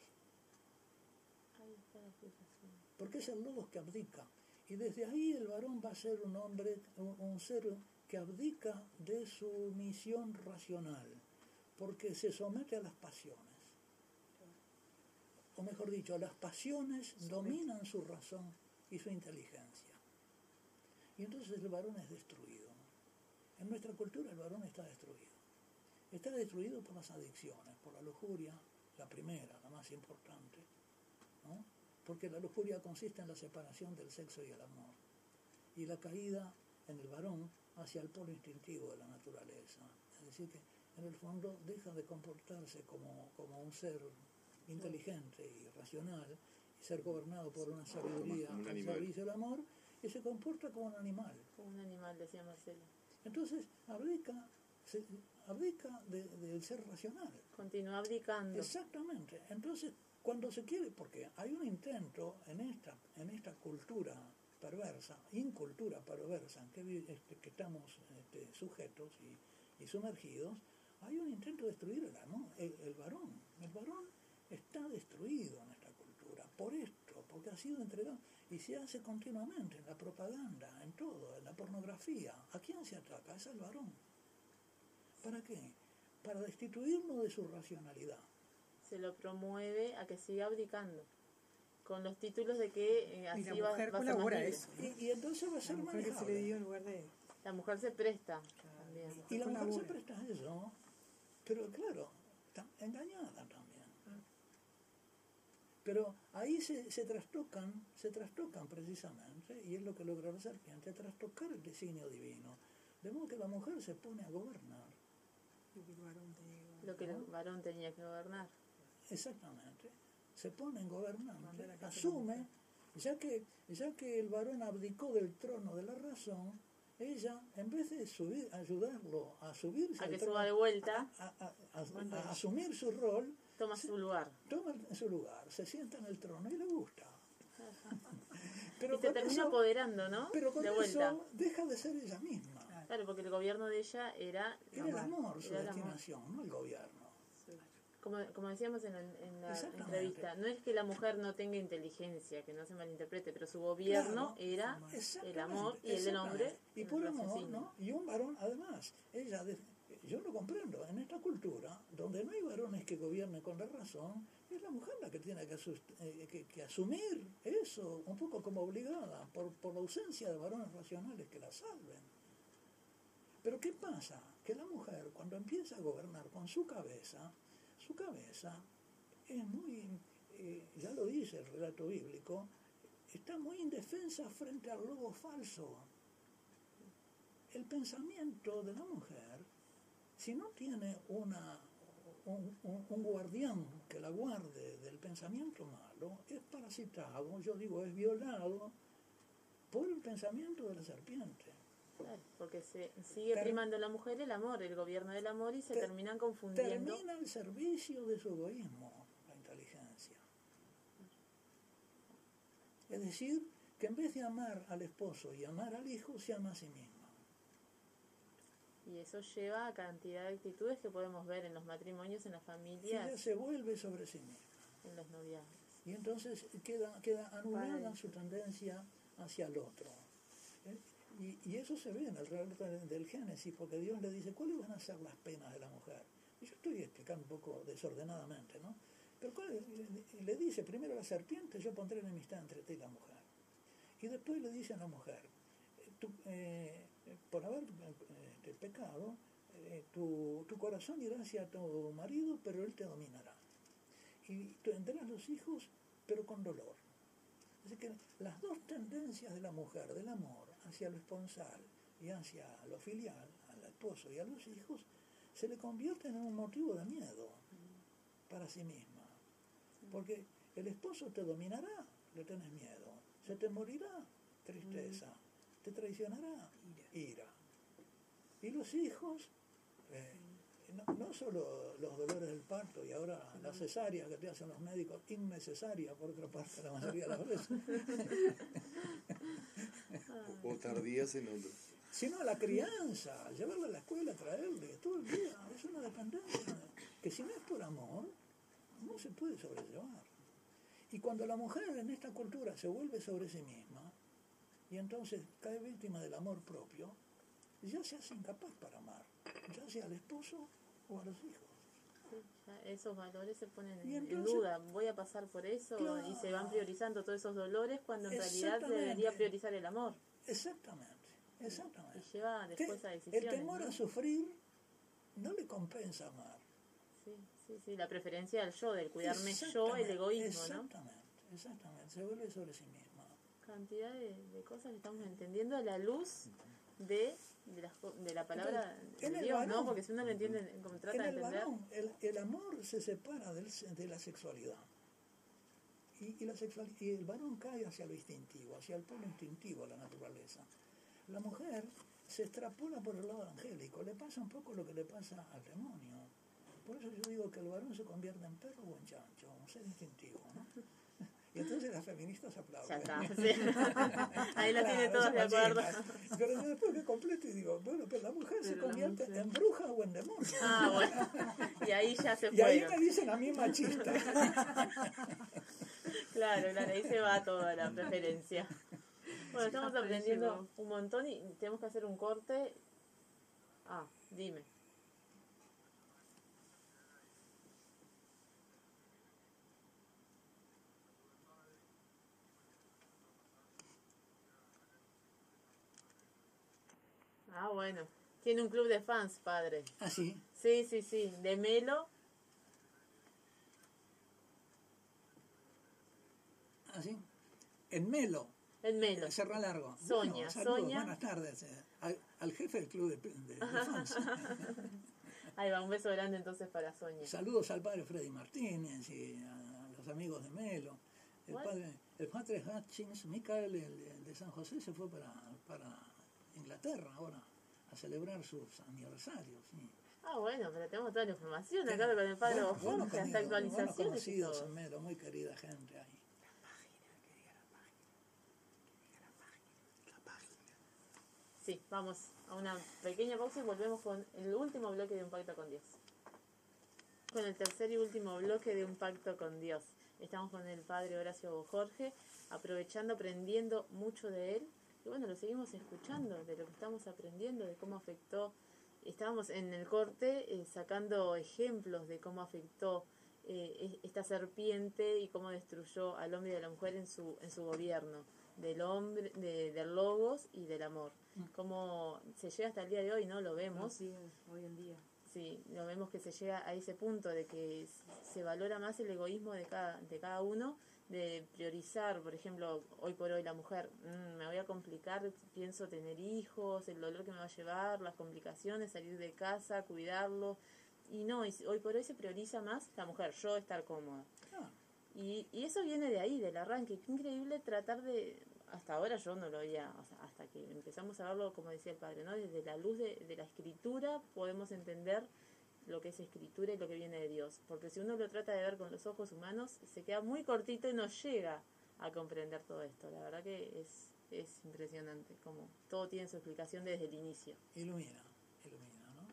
Speaker 2: Porque es el lobo que abdica. Y desde ahí el varón va a ser un hombre, un, un ser que abdica de su misión racional, porque se somete a las pasiones. O mejor dicho, las pasiones dominan su razón y su inteligencia. Y entonces el varón es destruido. En nuestra cultura el varón está destruido. Está destruido por las adicciones, por la lujuria, la primera, la más importante, ¿no? porque la lujuria consiste en la separación del sexo y el amor, y la caída en el varón hacia el polo instintivo de la naturaleza. Es decir, que en el fondo deja de comportarse como, como un ser inteligente y racional, y ser gobernado por una sabiduría al servicio del amor, y se comporta como un animal.
Speaker 1: Como un animal, decía Marcelo.
Speaker 2: Entonces, abdica, se- abdica de- del ser racional.
Speaker 1: Continúa abdicando.
Speaker 2: Exactamente. Entonces, cuando se quiere, porque hay un intento en esta, en esta cultura perversa, incultura perversa en que, este, que estamos este, sujetos y, y sumergidos, hay un intento de destruir el, amor, el, el varón. El varón está destruido en esta cultura por esto, porque ha sido entregado y se hace continuamente en la propaganda, en todo, en la pornografía. ¿A quién se ataca? Es al varón. ¿Para qué? Para destituirlo de su racionalidad.
Speaker 1: Se lo promueve a que siga abdicando. Con los títulos de que eh, así
Speaker 4: Y la
Speaker 1: va,
Speaker 4: mujer
Speaker 1: va a ser más
Speaker 4: colabora
Speaker 1: libre.
Speaker 4: eso.
Speaker 2: Y, y entonces va a
Speaker 4: La
Speaker 2: ser
Speaker 4: mujer se le dio en lugar de...
Speaker 1: La mujer se presta también.
Speaker 2: Y la mujer se presta a eso, pero claro, está engañada también. Pero ahí se, se trastocan, se trastocan precisamente, y es lo que logra la serpiente, trastocar el designio divino. De modo que la mujer se pone a gobernar.
Speaker 4: lo que el varón tenía que
Speaker 1: Lo que el varón tenía que gobernar.
Speaker 2: Exactamente. Se pone en gobernante, asume, ya que, ya que el varón abdicó del trono de la razón, ella, en vez de subir, ayudarlo a subirse
Speaker 1: A que
Speaker 2: trono,
Speaker 1: suba de vuelta,
Speaker 2: a, a- a- a asumir su rol,
Speaker 1: toma su lugar.
Speaker 2: toma su lugar, se sienta en el trono y le gusta. [laughs] Pero
Speaker 1: y se
Speaker 2: con
Speaker 1: termina
Speaker 2: eso-
Speaker 1: apoderando, ¿no?
Speaker 2: Pero con
Speaker 1: de vuelta.
Speaker 2: eso deja de ser ella misma.
Speaker 1: Claro, porque el gobierno de ella era,
Speaker 2: Era el amor su
Speaker 1: amor.
Speaker 2: destinación, no el gobierno.
Speaker 1: como, como decíamos en, el- en la entrevista, no es que la mujer no tenga inteligencia, que no se malinterprete, pero su gobierno
Speaker 2: Claro.
Speaker 1: era el amor y el del hombre.
Speaker 2: Y por
Speaker 1: el
Speaker 2: amor. Y un varón, además, ella, de- yo lo comprendo, en esta cultura, donde no hay varones que gobiernen con la razón, es la mujer la que tiene eh, que asumir eso, un poco como obligada, por, por la ausencia de varones racionales que la salven. Pero ¿qué pasa? Que la mujer, cuando empieza a gobernar con su cabeza, su cabeza es muy, eh, ya lo dice el relato bíblico, está muy indefensa frente al lobo falso. El pensamiento de la mujer, si no tiene una, un, un- un guardián que la guarde del pensamiento malo, es parasitado, yo digo, es violado por el pensamiento de la serpiente.
Speaker 1: Claro, porque se sigue
Speaker 2: Ter-
Speaker 1: primando la mujer el amor, el gobierno del amor y se
Speaker 2: Ter-
Speaker 1: terminan confundiendo.
Speaker 2: Termina al servicio de su egoísmo, la inteligencia. Es decir, que en vez de amar al esposo y amar al hijo, se ama a sí misma.
Speaker 1: Y eso lleva a cantidad de actitudes que podemos ver en los matrimonios, en las
Speaker 2: Ella
Speaker 1: familias,
Speaker 2: se vuelve sobre sí misma.
Speaker 1: en los noviazgos.
Speaker 2: Y entonces queda, queda anulada
Speaker 1: Padre.
Speaker 2: su tendencia hacia el otro. ¿Eh? Y, y eso se ve en el relato del, Génesis, porque Dios le dice, ¿cuáles van a ser las penas de la mujer? Y yo estoy explicando un poco desordenadamente, ¿no? Pero ¿cuál es? le, dice primero a la serpiente, yo pondré enemistad entre ti y la mujer. Y después le dice a la mujer, tú, eh, por haber eh, este, pecado, eh, tu, tu corazón irá hacia tu marido, pero él te dominará y tendrás los hijos, pero con dolor. Así que las dos tendencias de la mujer, del amor hacia lo esponsal y hacia lo filial, al esposo y a los hijos, se le convierten en un motivo de miedo para sí misma. Porque el esposo te dominará, le tenés miedo. Se te morirá, tristeza. Te traicionará, ira. Y los hijos, eh, no, no solo los dolores del parto y ahora la cesárea que te hacen los médicos, innecesaria por otra parte la mayoría de las veces,
Speaker 3: O tardías en otro.
Speaker 2: sino la crianza, llevarla a la escuela, traerle, todo el día. Es una dependencia que si no es por amor, no se puede sobrellevar. Y cuando la mujer en esta cultura se vuelve sobre sí misma, y entonces cae víctima del amor propio, ya se hace incapaz para amar, ya sea al esposo o a los hijos.
Speaker 1: Ya esos valores se ponen en, duda. Voy a pasar por eso y se van priorizando todos esos dolores cuando en realidad se debería priorizar el amor.
Speaker 2: Exactamente,
Speaker 1: Y
Speaker 2: exactamente.
Speaker 1: lleva después a
Speaker 2: el temor
Speaker 1: ¿no?
Speaker 2: a sufrir no le compensa amar.
Speaker 1: Sí, sí, sí, la preferencia del yo, del cuidarme yo, el
Speaker 2: Exactamente,
Speaker 1: egoísmo, ¿no?
Speaker 2: Exactamente, exactamente. Se vuelve sobre sí misma.
Speaker 1: Cantidad de, de cosas que estamos entendiendo a la luz de, de, las de la palabra
Speaker 2: Entonces, en
Speaker 1: de Dios, ¿no? Porque si uno lo entiende, como trata
Speaker 2: En
Speaker 1: de
Speaker 2: el
Speaker 1: entender,
Speaker 2: varón, el, el amor se separa del, de la sexualidad. Y, y la sexual, y el varón cae hacia lo instintivo, hacia el polo instintivo, la naturaleza. La mujer se extrapola por el lado angélico, le pasa un poco lo que le pasa al demonio. Por eso yo digo que el varón se convierte en perro o en chancho, un ser instintivo. ¿no? Y entonces las feministas
Speaker 1: ya
Speaker 2: aplauden.
Speaker 1: está. sí. [laughs] Ahí la tiene
Speaker 2: Claro,
Speaker 1: todas
Speaker 2: son
Speaker 1: de acuerdo.
Speaker 2: Pero yo después que completo y digo, bueno, pero la mujer se
Speaker 1: Pero
Speaker 2: convierte
Speaker 1: mujer-
Speaker 2: en bruja o en demonio.
Speaker 1: Ah, bueno. [laughs] Y ahí ya se
Speaker 2: Y ahí me dicen a mí machista. [laughs]
Speaker 1: Claro, claro, ahí se va toda la preferencia. Bueno, estamos aprendiendo un montón y tenemos que hacer un corte. Ah, dime. Ah, bueno. Tiene un club de fans, padre.
Speaker 2: Así.
Speaker 1: Sí, sí, sí. De Melo.
Speaker 2: Así. En Melo.
Speaker 1: En Melo.
Speaker 2: Cerra largo.
Speaker 1: Soña,
Speaker 2: Bueno, saludos,
Speaker 1: Soña.
Speaker 2: Buenas tardes. eh, Al, al jefe del club de, de- de [laughs] fans.
Speaker 1: Ahí va, un beso grande entonces para Soña.
Speaker 2: Saludos al padre Freddy Martínez y a, a los amigos de Melo. El
Speaker 1: What?
Speaker 2: padre, el padre Hutchins, Michael, el, el de San José, se fue para, para Inglaterra ahora a celebrar sus aniversarios. sí.
Speaker 1: Ah, bueno, pero tenemos toda la información acá con el padre
Speaker 2: Bueno,
Speaker 1: Jorge,
Speaker 2: buenos
Speaker 1: hasta actualizaciones y
Speaker 2: conocidos
Speaker 1: todo.
Speaker 2: en Melo, muy querida gente ahí.
Speaker 1: Sí, vamos a una pequeña pausa y volvemos con el último bloque de Un Pacto con Dios. Con el tercer y último bloque de Un Pacto con Dios. Estamos con el padre Horacio Jorge, aprovechando, aprendiendo mucho de él. Y bueno, lo seguimos escuchando, de lo que estamos aprendiendo, de cómo afectó. Estábamos en el corte eh, sacando ejemplos de cómo afectó eh, es- esta serpiente y cómo destruyó al hombre y a la mujer en su, en su gobierno, del hombre, de, del logos y del amor. Cómo se llega hasta el día de hoy, ¿no? Lo vemos.
Speaker 4: Es, hoy en día.
Speaker 1: Sí, lo vemos que se llega a ese punto de que se valora más el egoísmo de cada, de cada uno, de priorizar, por ejemplo, hoy por hoy la mujer, "Mm, me voy a complicar, pienso tener hijos, el dolor que me va a llevar, las complicaciones, salir de casa, cuidarlo. Y no, y hoy por hoy se prioriza más la mujer, yo estar cómoda.
Speaker 2: Ah,
Speaker 1: Y, y eso viene de ahí, del arranque. Qué increíble tratar de hasta ahora yo no lo había, o sea, hasta que empezamos a verlo, como decía el padre, ¿no? Desde la luz de, de la escritura podemos entender lo que es escritura y lo que viene de Dios. Porque si uno lo trata de ver con los ojos humanos, se queda muy cortito y no llega a comprender todo esto. La verdad que es, es impresionante, como todo tiene su explicación desde el inicio.
Speaker 2: Ilumina, ilumina, ¿no?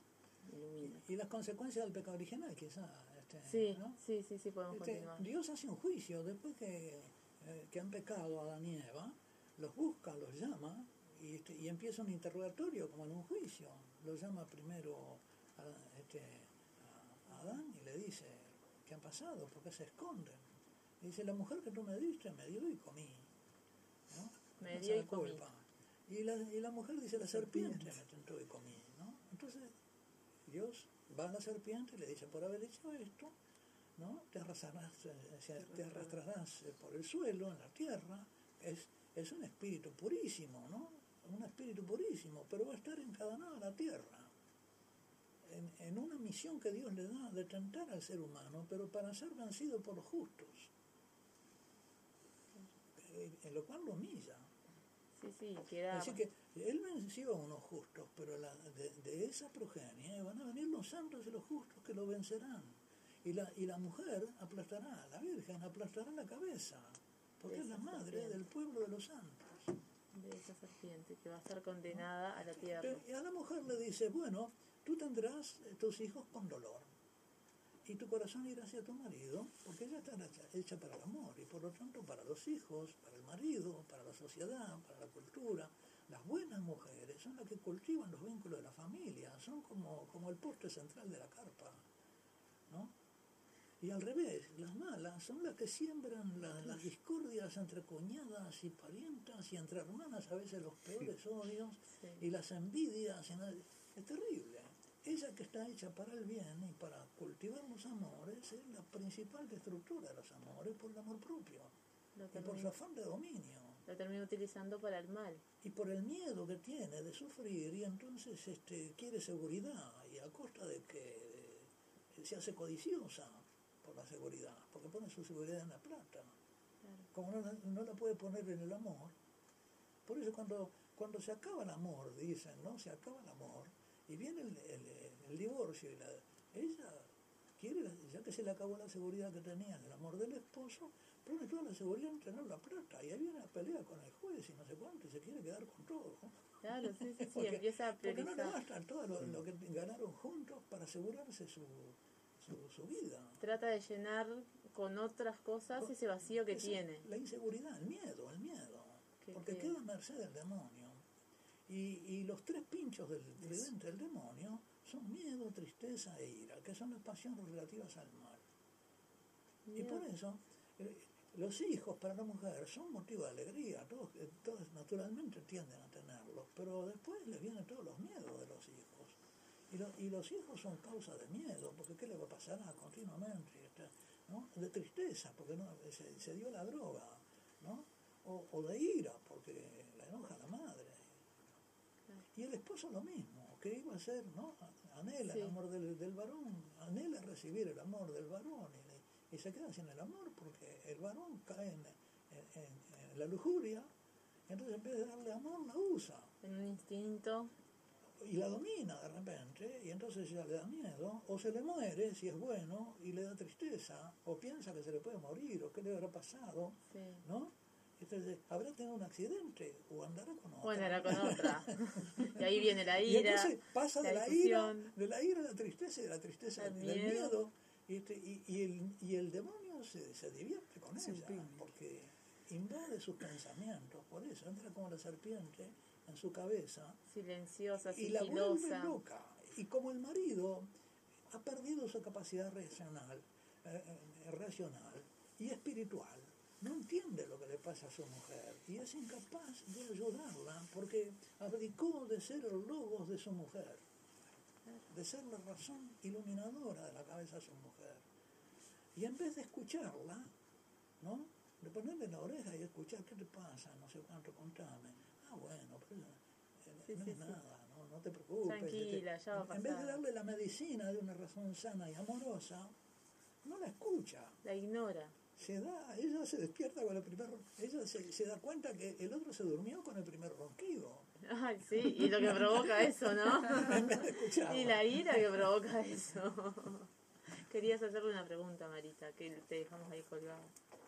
Speaker 1: Ilumina.
Speaker 2: Y, y las consecuencias del pecado original, quizás. Este,
Speaker 1: Sí,
Speaker 2: ¿no?
Speaker 1: sí, sí, sí, podemos
Speaker 2: Este,
Speaker 1: continuar.
Speaker 2: Dios hace un juicio después que, eh, que han pecado Adán y Eva, los busca, los llama y, este, y empieza un interrogatorio como en un juicio. Lo llama primero a, este, a Adán y le dice, ¿qué han pasado? ¿Por qué se esconden? Y dice, la mujer que tú me diste me dio y comí. ¿no?
Speaker 1: Me dio y comí.
Speaker 2: Y la, y la mujer dice, la serpiente me tentó y comí. ¿no? Entonces Dios va a la serpiente y le dice, por haber hecho esto, ¿no? te, arrastrarás, eh, te arrastrarás eh, por el suelo, en la tierra. Es, es un espíritu purísimo, ¿no? Un espíritu purísimo, pero va a estar encadenado a la tierra. En, en una misión que Dios le da de tentar al ser humano, pero para ser vencido por los justos. Eh, En lo cual lo humilla.
Speaker 1: Sí, sí, queda...
Speaker 2: Así que él venció a unos justos, pero la- de, de esa progenie van a venir los santos y los justos que lo vencerán. Y la, y la mujer aplastará, la Virgen aplastará la cabeza, porque es la madre
Speaker 1: serpiente.
Speaker 2: del pueblo de los santos.
Speaker 1: de esa serpiente que va a estar condenada a la tierra.
Speaker 2: Pero- y a la mujer le dice, bueno, tú tendrás eh, tus hijos con dolor. Y tu corazón irá hacia tu marido, porque ella está hecha, para el amor, y por lo tanto para los hijos, para el marido, para la sociedad, para la cultura. Las buenas mujeres son las que cultivan los vínculos de la familia, son como, como el poste central de la carpa. ¿no? Y al revés, las malas son las que siembran la- las discordias entre cuñadas y parientas y entre hermanas, a veces los peores odios
Speaker 1: Sí.
Speaker 2: y las envidias. Es terrible. Ella que está hecha para el bien y para cultivar los amores es la principal destructora de los amores por el amor propio y por su afán de dominio
Speaker 1: lo termina utilizando para el mal.
Speaker 2: y por el miedo que tiene de sufrir y entonces este, quiere seguridad y a costa de que eh, se hace codiciosa por la seguridad, porque pone su seguridad en la plata.
Speaker 1: Claro.
Speaker 2: Como no, no la puede poner en el amor, por eso cuando, cuando se acaba el amor, dicen, ¿no? Se acaba el amor y viene el, el- el divorcio y la, ella quiere, ya que se le acabó la seguridad que tenía en el amor del esposo, pone toda la seguridad en tener la plata y ahí viene la pelea con el juez y no sé cuánto y se quiere quedar con todo.
Speaker 1: Claro, sí, sí, sí,
Speaker 2: Porque-
Speaker 1: empieza a
Speaker 2: Porque no le
Speaker 1: priorizar.
Speaker 2: basta todo lo, lo que ganaron juntos para asegurarse su, su, su vida.
Speaker 1: Trata de llenar con otras cosas ese vacío que
Speaker 2: Esa-
Speaker 1: tiene.
Speaker 2: La inseguridad, el miedo, el miedo.
Speaker 1: Que-
Speaker 2: Porque
Speaker 1: que-
Speaker 2: queda a merced del demonio. Y, y los tres pinchos del tridente del demonio son miedo, tristeza e ira, que son las pasiones relativas al mal. Y por eso, eh, los hijos para la mujer son motivo de alegría, todos, eh, todos naturalmente tienden a tenerlos, pero después les vienen todos los miedos de los hijos. Y, lo- y los hijos son causa de miedo, porque ¿qué le va a pasar a continuamente? ¿no? De tristeza, porque no, se, se dio la droga, ¿no? O, o de ira, porque la enoja la madre. Y el esposo lo mismo, que iba a ser, ¿no? Anhela
Speaker 1: Sí.
Speaker 2: el amor del, del varón, anhela recibir el amor del varón y, y se queda sin el amor porque el varón cae en, en- en- en la lujuria, entonces en vez de darle amor la usa
Speaker 1: En un instinto.
Speaker 2: y la domina de repente y entonces ya le da miedo o se le muere si es bueno y le da tristeza o piensa que se le puede morir o qué le habrá pasado,
Speaker 1: Sí.
Speaker 2: ¿no? Entonces, habrá tenido un accidente o andará con otra.
Speaker 1: Bueno, era con [laughs] otra. y ahí viene la
Speaker 2: Y
Speaker 1: ira.
Speaker 2: entonces pasa
Speaker 1: la
Speaker 2: de la ira, de la ira a la tristeza y de la tristeza
Speaker 1: Al miedo.
Speaker 2: miedo. Y, este- y, y el, y el demonio se, se divierte con ella, porque invade sus pensamientos. Por eso entra como la serpiente en su cabeza
Speaker 1: Silenciosa,
Speaker 2: y la vuelve
Speaker 1: sigilosa.
Speaker 2: loca. Y como el marido ha perdido su capacidad racional, eh, eh, racional y espiritual, no entiende lo que le pasa a su mujer y es incapaz de ayudarla porque abdicó de ser el logos de su mujer, de ser la razón iluminadora de la cabeza de su mujer. Y en vez de escucharla, ¿no? De ponerle la oreja y escuchar qué te pasa, no sé cuánto, contame. Ah, bueno, pero eh,
Speaker 1: Sí,
Speaker 2: no
Speaker 1: sí,
Speaker 2: es
Speaker 1: sí.
Speaker 2: nada, no, no te preocupes.
Speaker 1: Tranquila,
Speaker 2: este,
Speaker 1: ya va a
Speaker 2: en vez de darle la medicina de una razón sana y amorosa, no la escucha.
Speaker 1: La ignora.
Speaker 2: Se da, ella se despierta con el primer, ella se, se da cuenta que el otro se durmió con el primer ronquido.
Speaker 1: Ay, sí, y lo que provoca eso, ¿no? [laughs] Y la ira que provoca eso. Querías hacerle una pregunta, Marita, que te dejamos ahí colgada.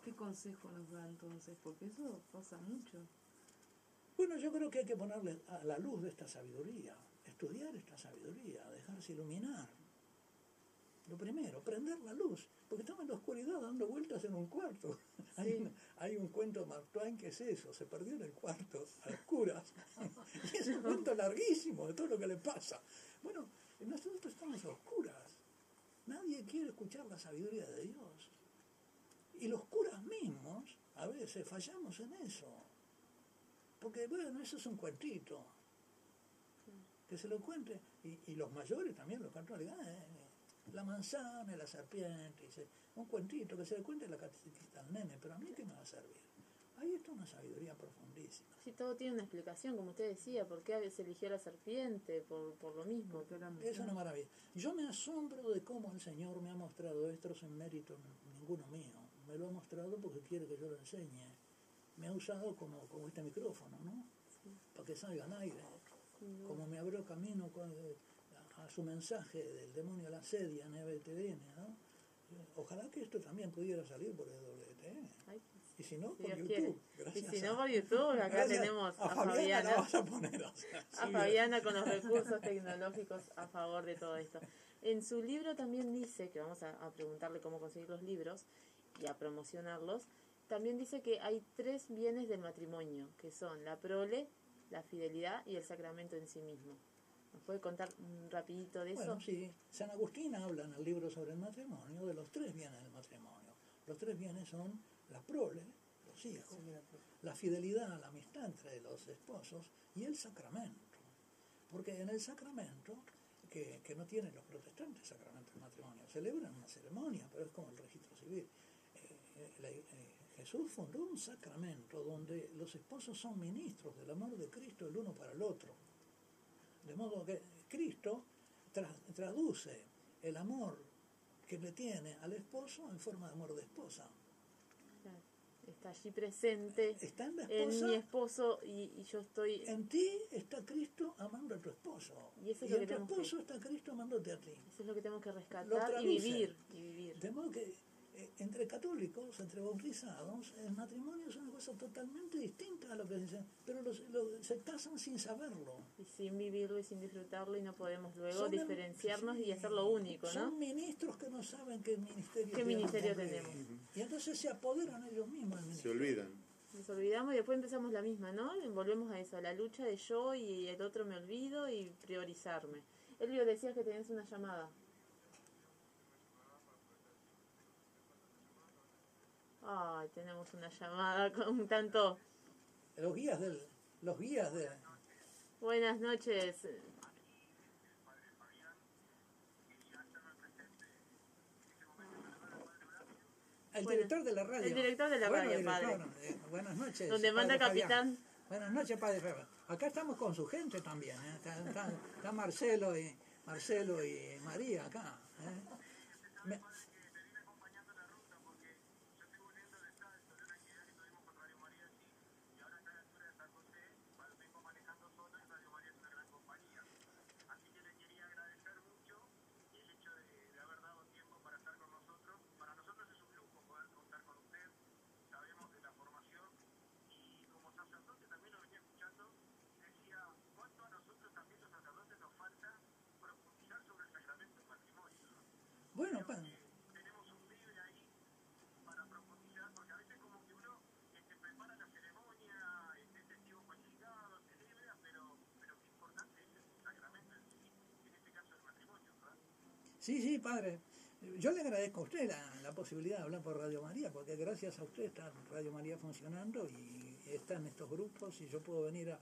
Speaker 4: ¿Qué consejo nos da entonces? Porque eso pasa mucho.
Speaker 2: Bueno, yo creo que hay que ponerle a la luz de esta sabiduría, estudiar esta sabiduría, dejarse iluminar. Lo primero, prender la luz, porque estamos en la oscuridad dando vueltas en un cuarto. [laughs] Hay, un, hay un cuento de Mark Twain que es eso, se perdió en el cuarto, a oscuras. [laughs] y es un cuento larguísimo de todo lo que le pasa. Bueno, nosotros estamos a oscuras. Nadie quiere escuchar la sabiduría de Dios. Y los curas mismos, a veces fallamos en eso. Porque, bueno, eso es un cuentito. Que se lo cuente. Y, y los mayores también lo cantan. eh, la manzana y la serpiente. dice, un cuentito que se le cuente la catequista al nene. Pero a mí, ¿qué me va a servir? Ahí está una sabiduría profundísima.
Speaker 1: Sí, todo tiene una explicación, como usted decía, por qué a veces eligió la serpiente, por, por lo mismo.
Speaker 2: Es una maravilla. Yo me asombro de cómo el Señor me ha mostrado esto sin mérito ninguno mío. Me lo ha mostrado porque quiere que yo lo enseñe. Me ha usado como, como este micrófono, ¿no? Para que salga al aire. Como me abrió camino con, a, su mensaje del demonio a la sedia en EBTN, ¿no? Ojalá que esto también pudiera salir por EWTN.
Speaker 1: Ay,
Speaker 2: Y si no,
Speaker 1: si
Speaker 2: por YouTube.
Speaker 1: quiere. Y si
Speaker 2: a-
Speaker 1: no por YouTube, acá tenemos
Speaker 2: a
Speaker 1: a
Speaker 2: Fabiana. A poner, o sea,
Speaker 1: a
Speaker 2: sí,
Speaker 1: Fabiana con los recursos tecnológicos a favor de todo esto. En su libro también dice, que vamos a, a preguntarle cómo conseguir los libros y a promocionarlos, también dice que hay tres bienes del matrimonio, que son la prole, la fidelidad y el sacramento en sí mismo. ¿Nos puede contar un rapidito de eso?
Speaker 2: Bueno, sí. San Agustín habla en el libro sobre el matrimonio de los tres bienes del matrimonio. Los tres bienes son la prole, los hijos, la fidelidad, la amistad entre los esposos y el sacramento. Porque en el sacramento, que, que no tienen los protestantes sacramento del matrimonio, celebran una ceremonia, pero es como el registro civil. Eh, eh, la- eh, Jesús fundó un sacramento donde los esposos son ministros del amor de Cristo el uno para el otro. De modo que Cristo tra- traduce el amor que le tiene al esposo en forma de amor de esposa.
Speaker 1: Está allí presente
Speaker 2: Está en la
Speaker 1: en
Speaker 2: esposa,
Speaker 1: mi esposo y, y yo estoy...
Speaker 2: en ti está Cristo amando a tu esposo.
Speaker 1: Y eso es
Speaker 2: y
Speaker 1: lo
Speaker 2: en
Speaker 1: que
Speaker 2: tu
Speaker 1: tenemos que-
Speaker 2: esposo está Cristo amándote a ti.
Speaker 1: Eso es lo que tenemos que rescatar y vivir. Y vivir.
Speaker 2: De modo que entre católicos, entre bautizados, el matrimonio es una cosa totalmente distinta a lo que dicen, pero los, los- se casan sin saberlo.
Speaker 1: Y sin vivirlo y sin disfrutarlo y no podemos luego
Speaker 2: Son el-
Speaker 1: diferenciarnos
Speaker 2: sí,
Speaker 1: y hacerlo único, ¿no?
Speaker 2: Son ministros que no saben qué ministerio,
Speaker 1: ¿Qué ministerio tenemos?
Speaker 2: Y entonces se apoderan ellos mismos del
Speaker 3: Se olvidan.
Speaker 1: Nos olvidamos y después empezamos la misma, ¿no? Y Volvemos a eso, a la lucha de yo y el otro me olvido y priorizarme. Elvio, decías que tenías una llamada. Ay, tenemos una llamada con tanto...
Speaker 2: Los guías del, los guías de,
Speaker 1: Buenas noches.
Speaker 2: el director de la radio.
Speaker 1: el director de la
Speaker 2: Bueno,
Speaker 1: radio,
Speaker 2: director, eh, buenas noches.
Speaker 1: Donde manda
Speaker 2: padre Fabián.
Speaker 1: capitán.
Speaker 2: Buenas noches, padre Fabián. Acá estamos con su gente también. ¿eh? Está, está- está Marcelo y Marcelo y María acá. ¿eh? Me- Sí, sí, padre. Yo le agradezco a usted la, posibilidad de hablar por Radio María, porque gracias a usted está Radio María funcionando y están estos grupos y yo puedo venir a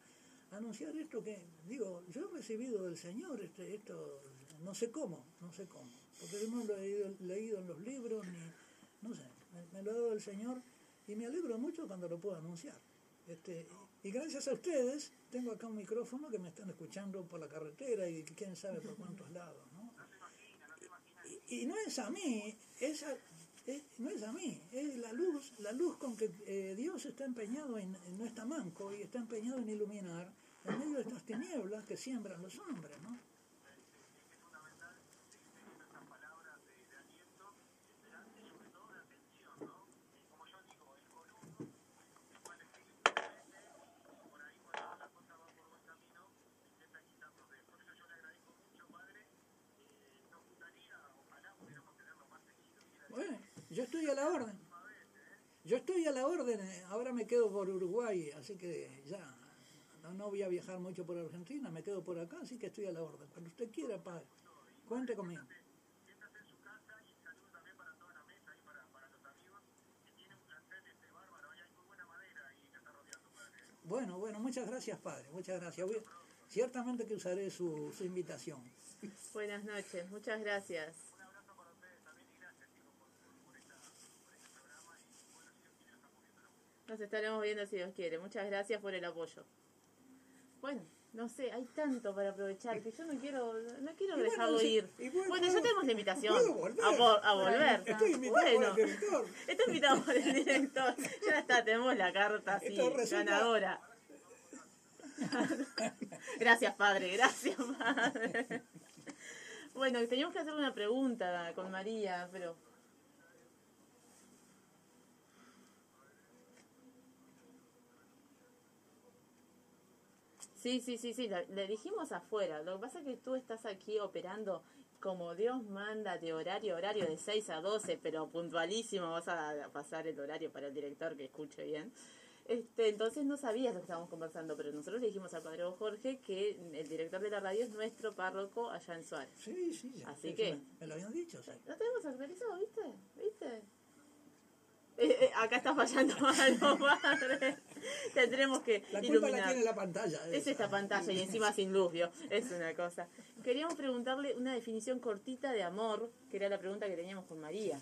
Speaker 2: anunciar esto que, digo, yo he recibido del Señor este, esto, no sé cómo, no sé cómo, porque no lo he leído, en los libros, ni, no sé, me, me lo ha dado el Señor y me alegro mucho cuando lo puedo anunciar. Este, y gracias a ustedes tengo acá un micrófono que me están escuchando por la carretera y quién sabe por cuántos lados. Y, no es a mí, es no es a mí, es la luz, la luz con que eh, Dios está empeñado en, en- no está manco y está empeñado en iluminar en medio de estas tinieblas que siembran los hombres, ¿no? Bueno, yo estoy a la orden. Yo estoy a la orden. eh, Ahora me quedo por Uruguay, así que ya. No, no voy a viajar mucho por Argentina, me quedo por acá, así que estoy a la orden. Cuando usted quiera, padre, cuente conmigo. Bueno, bueno, muchas gracias, padre, muchas gracias. Voy- ciertamente que usaré su, su invitación.
Speaker 1: Buenas noches, muchas gracias. Nos estaremos viendo si Dios quiere. Muchas gracias por el apoyo. Bueno, no sé, hay tanto para aprovechar que yo no quiero, no quiero
Speaker 2: Y
Speaker 1: dejarlo ir.
Speaker 2: y bueno,
Speaker 1: Bueno, ya tenemos la invitación
Speaker 2: volver.
Speaker 1: a, vo- a volver.
Speaker 2: Estoy invitado
Speaker 1: bueno,
Speaker 2: por el director.
Speaker 1: está invitado por el director. Ya está, tenemos la carta así,
Speaker 2: resulta-
Speaker 1: ganadora. gracias, padre, gracias, padre. Bueno, teníamos que hacer una pregunta con María, pero Sí, sí, sí, sí, le dijimos afuera. Lo que pasa es que tú estás aquí operando como Dios manda de horario a horario de 6 a 12, pero puntualísimo. Vas a pasar el horario para el director que escuche bien. Este, entonces no sabías lo que estábamos conversando, pero nosotros le dijimos al padre Jorge que el director de la radio es nuestro párroco allá en Suárez.
Speaker 2: Sí, sí, sí.
Speaker 1: Así
Speaker 2: sí,
Speaker 1: que-
Speaker 2: Me, me lo habían dicho, sí.
Speaker 1: ¿No tenemos actualizado, viste? ¿Viste? Eh, eh, acá está fallando [laughs] algo, padre. Tendremos que
Speaker 2: La culpa
Speaker 1: iluminar.
Speaker 2: la tiene la pantalla.
Speaker 1: Es
Speaker 2: esa.
Speaker 1: esta pantalla y encima sin luz, ¿vio? Es una cosa. Queríamos preguntarle una definición cortita de amor, que era la pregunta que teníamos con María.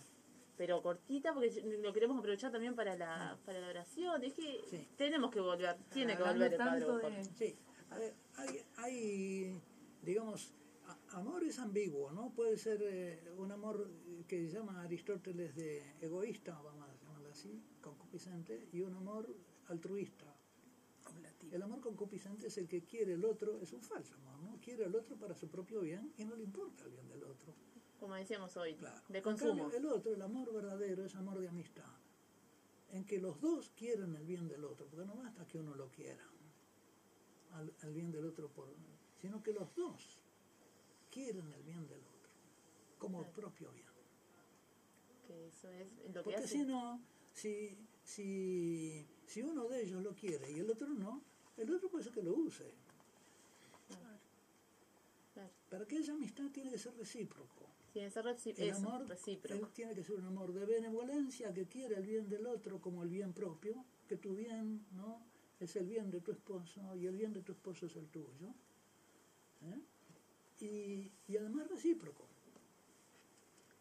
Speaker 1: Pero cortita porque lo queremos aprovechar también para la, para la oración. Es que
Speaker 2: Sí.
Speaker 1: tenemos que volver, tiene que volver el Padre
Speaker 4: de-
Speaker 2: Sí, a ver, hay, hay digamos, a- amor es ambiguo, ¿no? Puede ser eh, un amor que llama Aristóteles de egoísta, vamos a así, concupiscente, y un amor altruista. El amor concupiscente es el que quiere el otro, es un falso amor, ¿no? Quiere al otro para su propio bien y no le importa el bien del otro.
Speaker 1: Como decíamos hoy,
Speaker 2: Claro.
Speaker 1: de consumo.
Speaker 2: cambio, el otro, el amor verdadero, es amor de amistad, en que los dos quieren el bien del otro, porque no basta que uno lo quiera, al, al bien del otro, por, sino que los dos quieren el bien del otro, como
Speaker 1: Claro.
Speaker 2: propio bien.
Speaker 1: Que eso es lo que
Speaker 2: Porque
Speaker 1: hace.
Speaker 2: si no, si, si, si uno de ellos lo quiere y el otro no, el otro puede ser que lo use.
Speaker 1: Claro.
Speaker 2: Para que esa amistad tiene que ser recíproco.
Speaker 1: Tiene que ser
Speaker 2: El
Speaker 1: eso,
Speaker 2: amor
Speaker 1: recíproco.
Speaker 2: tiene que ser un amor de benevolencia que quiere el bien del otro como el bien propio, que tu bien no es el bien de tu esposo y el bien de tu esposo es el tuyo. ¿eh? Y, y además recíproco,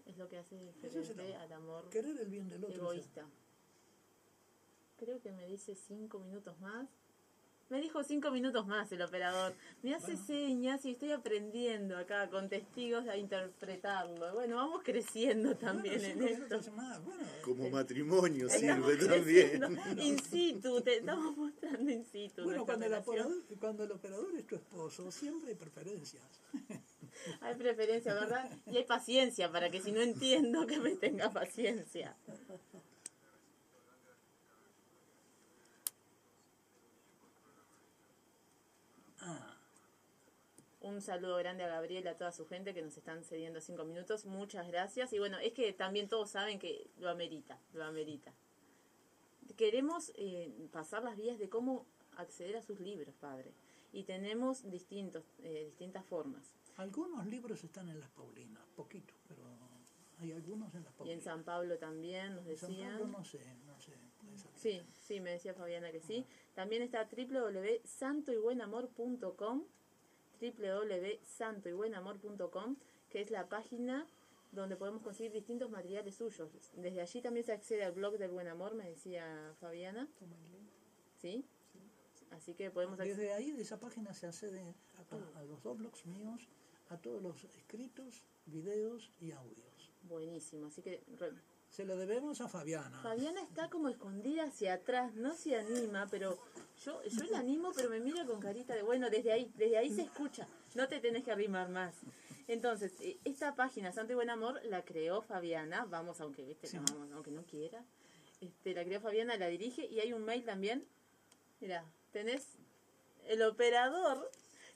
Speaker 1: Es lo que hace
Speaker 2: es
Speaker 1: diferente
Speaker 2: amor.
Speaker 1: al amor
Speaker 2: querer el bien del otro.
Speaker 1: egoísta. Creo que me dice cinco minutos más. Me dijo cinco minutos más el operador. Me hace
Speaker 2: Bueno.
Speaker 1: señas y estoy aprendiendo acá con testigos a interpretarlo. Bueno, vamos creciendo también
Speaker 2: Bueno,
Speaker 1: en
Speaker 2: cinco
Speaker 1: esto.
Speaker 2: minutos más, bueno,
Speaker 3: Como matrimonio sirve también. [laughs]
Speaker 1: in situ, te estamos mostrando in situ.
Speaker 2: bueno cuando, el operador, cuando el operador es tu esposo, siempre hay preferencias.
Speaker 1: Hay preferencia, ¿verdad? Y hay paciencia para que si no entiendo que me tenga paciencia.
Speaker 2: Ah,
Speaker 1: Un saludo grande a Gabriel, a toda su gente que nos están cediendo cinco minutos. Muchas gracias. Y bueno, es que también todos saben que lo amerita, lo amerita. Queremos eh, pasar las vías de cómo acceder a sus libros, padre. Y tenemos distintos, eh, distintas formas.
Speaker 2: algunos libros están en las Paulinas, poquitos, pero hay algunos en las
Speaker 1: Y en
Speaker 2: Paulinas.
Speaker 1: San Pablo también nos
Speaker 2: En San
Speaker 1: decían.
Speaker 2: Pablo no sé, no sé.
Speaker 1: Sí, sí, me decía Fabiana que sí. También está www.santoybuenamor.com www.santoybuenamor.com que es la página donde podemos conseguir distintos materiales suyos. Desde allí también se accede al blog del Buen Amor, me decía Fabiana. ¿Sí? Así que podemos.
Speaker 2: Desde ahí, de esa página, se accede a, a los dos blogs míos, a todos los escritos, videos y audios.
Speaker 1: Buenísimo. Así que
Speaker 2: Se lo debemos a Fabiana.
Speaker 1: Fabiana está como escondida hacia atrás, no se anima, pero yo, yo la animo, pero me mira con carita de, bueno, desde ahí, desde ahí se escucha, no te tenés que arrimar más. Entonces, eh, esta página, Santo y Buen Amor, la creó Fabiana, vamos, aunque, viste,
Speaker 2: Sí.
Speaker 1: no, vamos, aunque no quiera, este, la creó Fabiana, la dirige, y hay un mail también, mira, tenés, el operador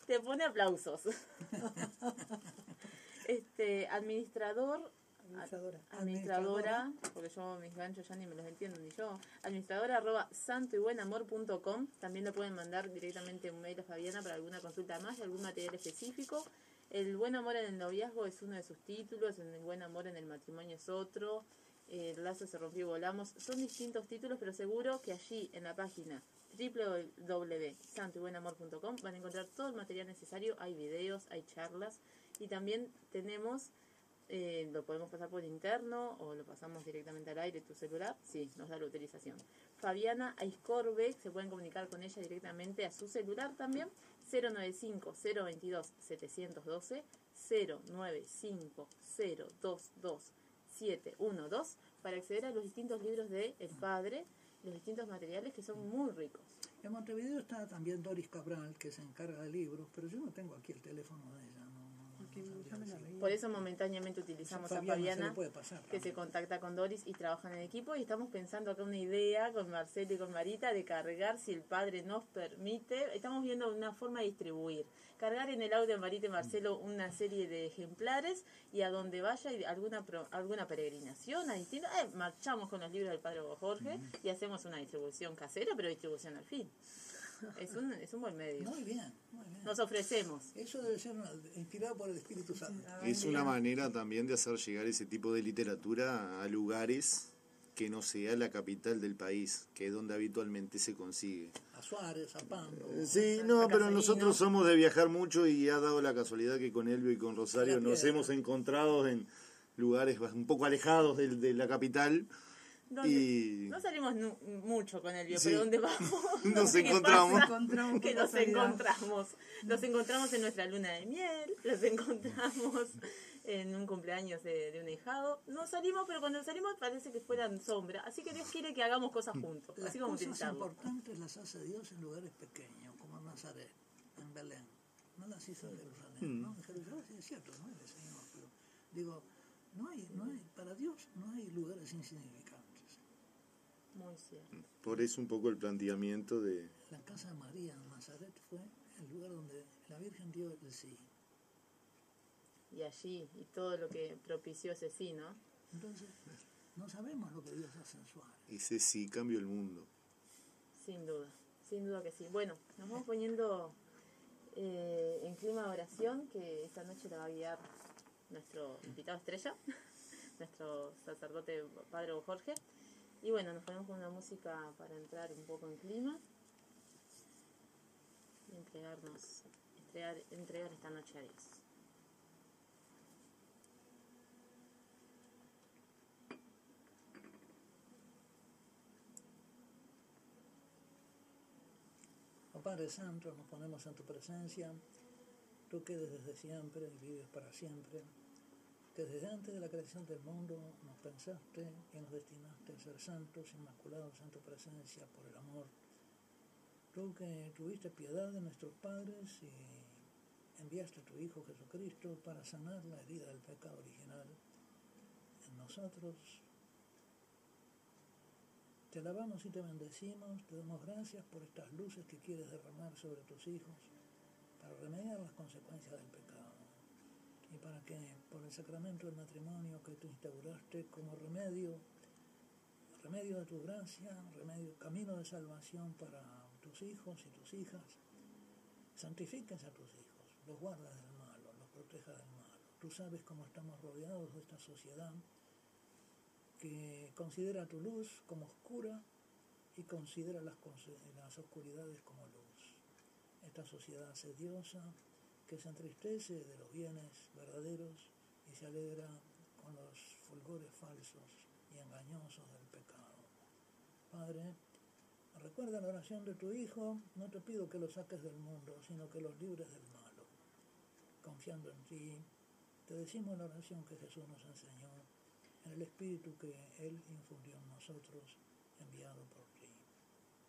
Speaker 1: te pone aplausos. [laughs] este, administrador
Speaker 4: Administradora.
Speaker 1: administradora, porque yo mis ganchos ya ni me los entiendo ni yo, administradora arroba santo y buenamor.com, también le pueden mandar directamente un mail a Fabiana para alguna consulta más y algún material específico. El buen amor en el noviazgo es uno de sus títulos, el buen amor en el matrimonio es otro, el lazo se rompió y volamos, son distintos títulos, pero seguro que allí en la página www.santoybuenamor.com van a encontrar todo el material necesario, hay videos, hay charlas. Y también tenemos eh, lo podemos pasar por interno o lo pasamos directamente al aire tu celular, sí, nos da la utilización. Fabiana Aiscorbe, se pueden comunicar con ella directamente a su celular también, 095-022-712, 095-022-712, para acceder a los distintos libros de El Padre, los distintos materiales que son muy ricos.
Speaker 2: En Montevideo está también Doris Cabral, que se encarga de libros, pero yo no tengo aquí el teléfono de ella.
Speaker 1: Por eso momentáneamente utilizamos a
Speaker 2: Fabiana se pasar
Speaker 1: que se contacta con Doris y trabajan en equipo y estamos pensando acá una idea con Marcelo y con Marita de cargar si el padre nos permite, estamos viendo una forma de distribuir, cargar en el audio de Marita y Marcelo una serie de ejemplares y a donde vaya alguna pro- alguna peregrinación a distintas, eh, marchamos con los libros del padre Jorge y hacemos una distribución casera pero distribución al fin. [laughs] Es un, es un buen medio.
Speaker 2: Muy bien, muy bien.
Speaker 1: Nos ofrecemos.
Speaker 2: Eso debe ser una- inspirado por el Espíritu Santo.
Speaker 3: Es una manera también de hacer llegar ese tipo de literatura a lugares que no sea la capital del país, que es donde habitualmente se consigue.
Speaker 2: A Suárez, a Pando.
Speaker 3: Sí,
Speaker 1: a
Speaker 3: no, pero nosotros somos de viajar mucho y ha dado la casualidad que con Elvio y con Rosario nos hemos encontrado en lugares un poco alejados del- de, la capital
Speaker 1: Donde-
Speaker 3: y
Speaker 1: No salimos nu- mucho con el
Speaker 3: Sí.
Speaker 1: pero donde vamos [laughs]
Speaker 3: Nos encontramos.
Speaker 1: que
Speaker 4: casualidad.
Speaker 1: encontramos. Los encontramos en nuestra luna de miel, los encontramos en un cumpleaños de, de un hijado. No salimos, pero cuando salimos parece que fueran sombra. Así que Dios quiere que hagamos cosas juntos.
Speaker 2: Las
Speaker 1: Así como
Speaker 2: cosas importantes las hace Dios en lugares pequeños, como en Nazaret, en Belén. No las hizo en Jerusalén. ¿no? En Jerusalén sí es cierto, no es el Señor, pero digo, no hay, no hay, para Dios no hay lugares insignificantes.
Speaker 1: Muy cierto.
Speaker 3: por eso un poco el planteamiento de
Speaker 2: La casa de María en Nazaret fue el lugar donde la Virgen dio el sí.
Speaker 1: Y allí, y todo lo que propició ese sí, ¿no?
Speaker 2: Entonces, no sabemos lo que Dios hace en Suárez.
Speaker 3: ese sí cambió el mundo.
Speaker 1: Sin duda, sin duda que sí. Bueno, nos vamos poniendo eh, en clima de oración, que esta noche la va a guiar nuestro invitado estrella, [laughs] nuestro sacerdote Padre Jorge. Y bueno, nos ponemos con una música para entrar un poco en clima. Y entregarnos, entregar, entregar esta noche a Dios.
Speaker 2: Oh Padre Santo, nos ponemos en tu presencia, tú que desde siempre y vives para siempre, desde antes de la creación del mundo nos pensaste y nos destinaste a ser santos, inmaculados en tu presencia por el amor. Tú que tuviste piedad de nuestros padres y enviaste a tu Hijo Jesucristo para sanar la herida del pecado original en nosotros. Te alabamos y te bendecimos, te damos gracias por estas luces que quieres derramar sobre tus hijos para remediar las consecuencias del pecado y para que por el sacramento del matrimonio que tú instauraste como remedio, remedio de tu gracia, remedio, camino de salvación para tus hijos y tus hijas, santifiques a tus hijos, los guardas del malo, los protejas del malo. Tú sabes cómo estamos rodeados de esta sociedad que considera tu luz como oscura y considera las, las oscuridades como luz. Esta sociedad sediosa que se entristece de los bienes verdaderos y se alegra con los fulgores falsos y engañosos del pecado. Padre, recuerda la oración de tu Hijo, no te pido que los saques del mundo, sino que los libres del malo. Confiando en ti, te decimos la oración que Jesús nos enseñó. en el espíritu que Él infundió en nosotros, enviado por.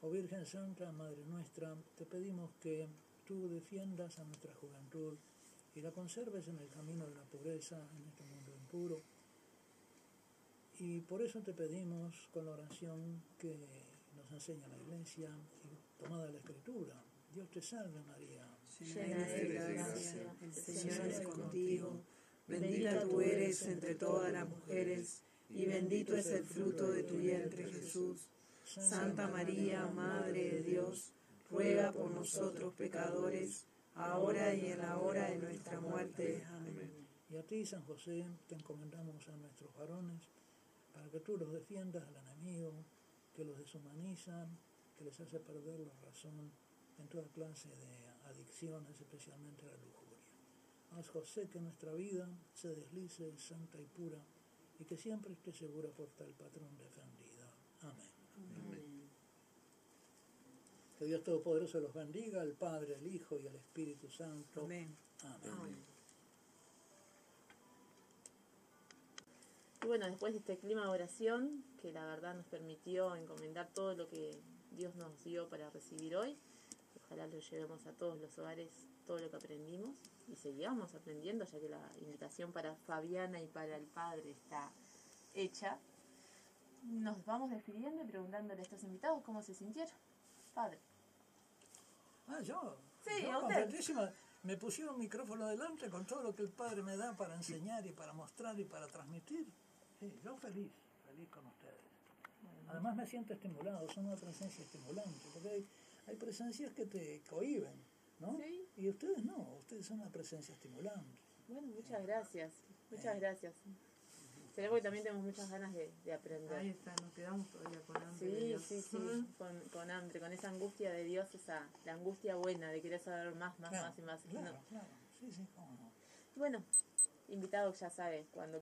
Speaker 2: Oh Virgen Santa, Madre nuestra, te pedimos que tú defiendas a nuestra juventud y la conserves en el camino de la pobreza, en este mundo impuro. Y por eso te pedimos con la oración que nos enseña la Iglesia y tomada la Escritura. Dios te salve María.
Speaker 4: Llena eres de gracia, el Señor es contigo. Bendita tú eres entre todas las mujeres, y bendito es el fruto de tu vientre, Jesús. Santa María, Madre de Dios, ruega por nosotros pecadores, ahora y en la hora de nuestra muerte. Amén.
Speaker 2: Y a ti, San José, te encomendamos a nuestros varones, para que tú los defiendas al enemigo, que los deshumanizan, que les hace perder la razón en toda clase de adicciones, especialmente la lujuria. Haz, José, que nuestra vida se deslice santa y pura, y que siempre esté segura por tal patrón defendida. Amén. Que Dios Todopoderoso los bendiga, el Padre, el Hijo y el Espíritu Santo.
Speaker 4: Amén.
Speaker 2: Amén.
Speaker 1: Y bueno, después de este clima de oración, que la verdad nos permitió encomendar todo lo que Dios nos dio para recibir hoy, ojalá lo llevemos a todos los hogares, todo lo que aprendimos, y seguíamos aprendiendo, ya que la invitación para Fabiana y para el Padre está hecha. Nos vamos despidiendo y preguntándole a estos invitados cómo se sintieron. Padre.
Speaker 2: Ah, yo.
Speaker 1: Sí,
Speaker 2: yo
Speaker 1: a usted.
Speaker 2: contentísima. Me pusieron un micrófono delante con todo lo que el Padre me da para enseñar y para mostrar y para transmitir. Sí, yo feliz, feliz con ustedes. Además me siento estimulado, son una presencia estimulante, porque hay, hay presencias que te cohiben, ¿no?
Speaker 1: Sí.
Speaker 2: Y ustedes no, ustedes son una presencia estimulante.
Speaker 1: Bueno, muchas gracias. Muchas gracias. Será porque también tenemos muchas ganas de, de aprender.
Speaker 4: Ahí está, nos quedamos todavía con hambre. de
Speaker 1: Sí,
Speaker 4: Dios.
Speaker 1: sí, sí, con, con hambre, con esa angustia de Dios, esa la angustia buena de querer saber más, más,
Speaker 2: Claro,
Speaker 1: más y más.
Speaker 2: Claro,
Speaker 1: No.
Speaker 2: claro, sí, sí, cómo no.
Speaker 1: Bueno, invitado ya sabe, cuando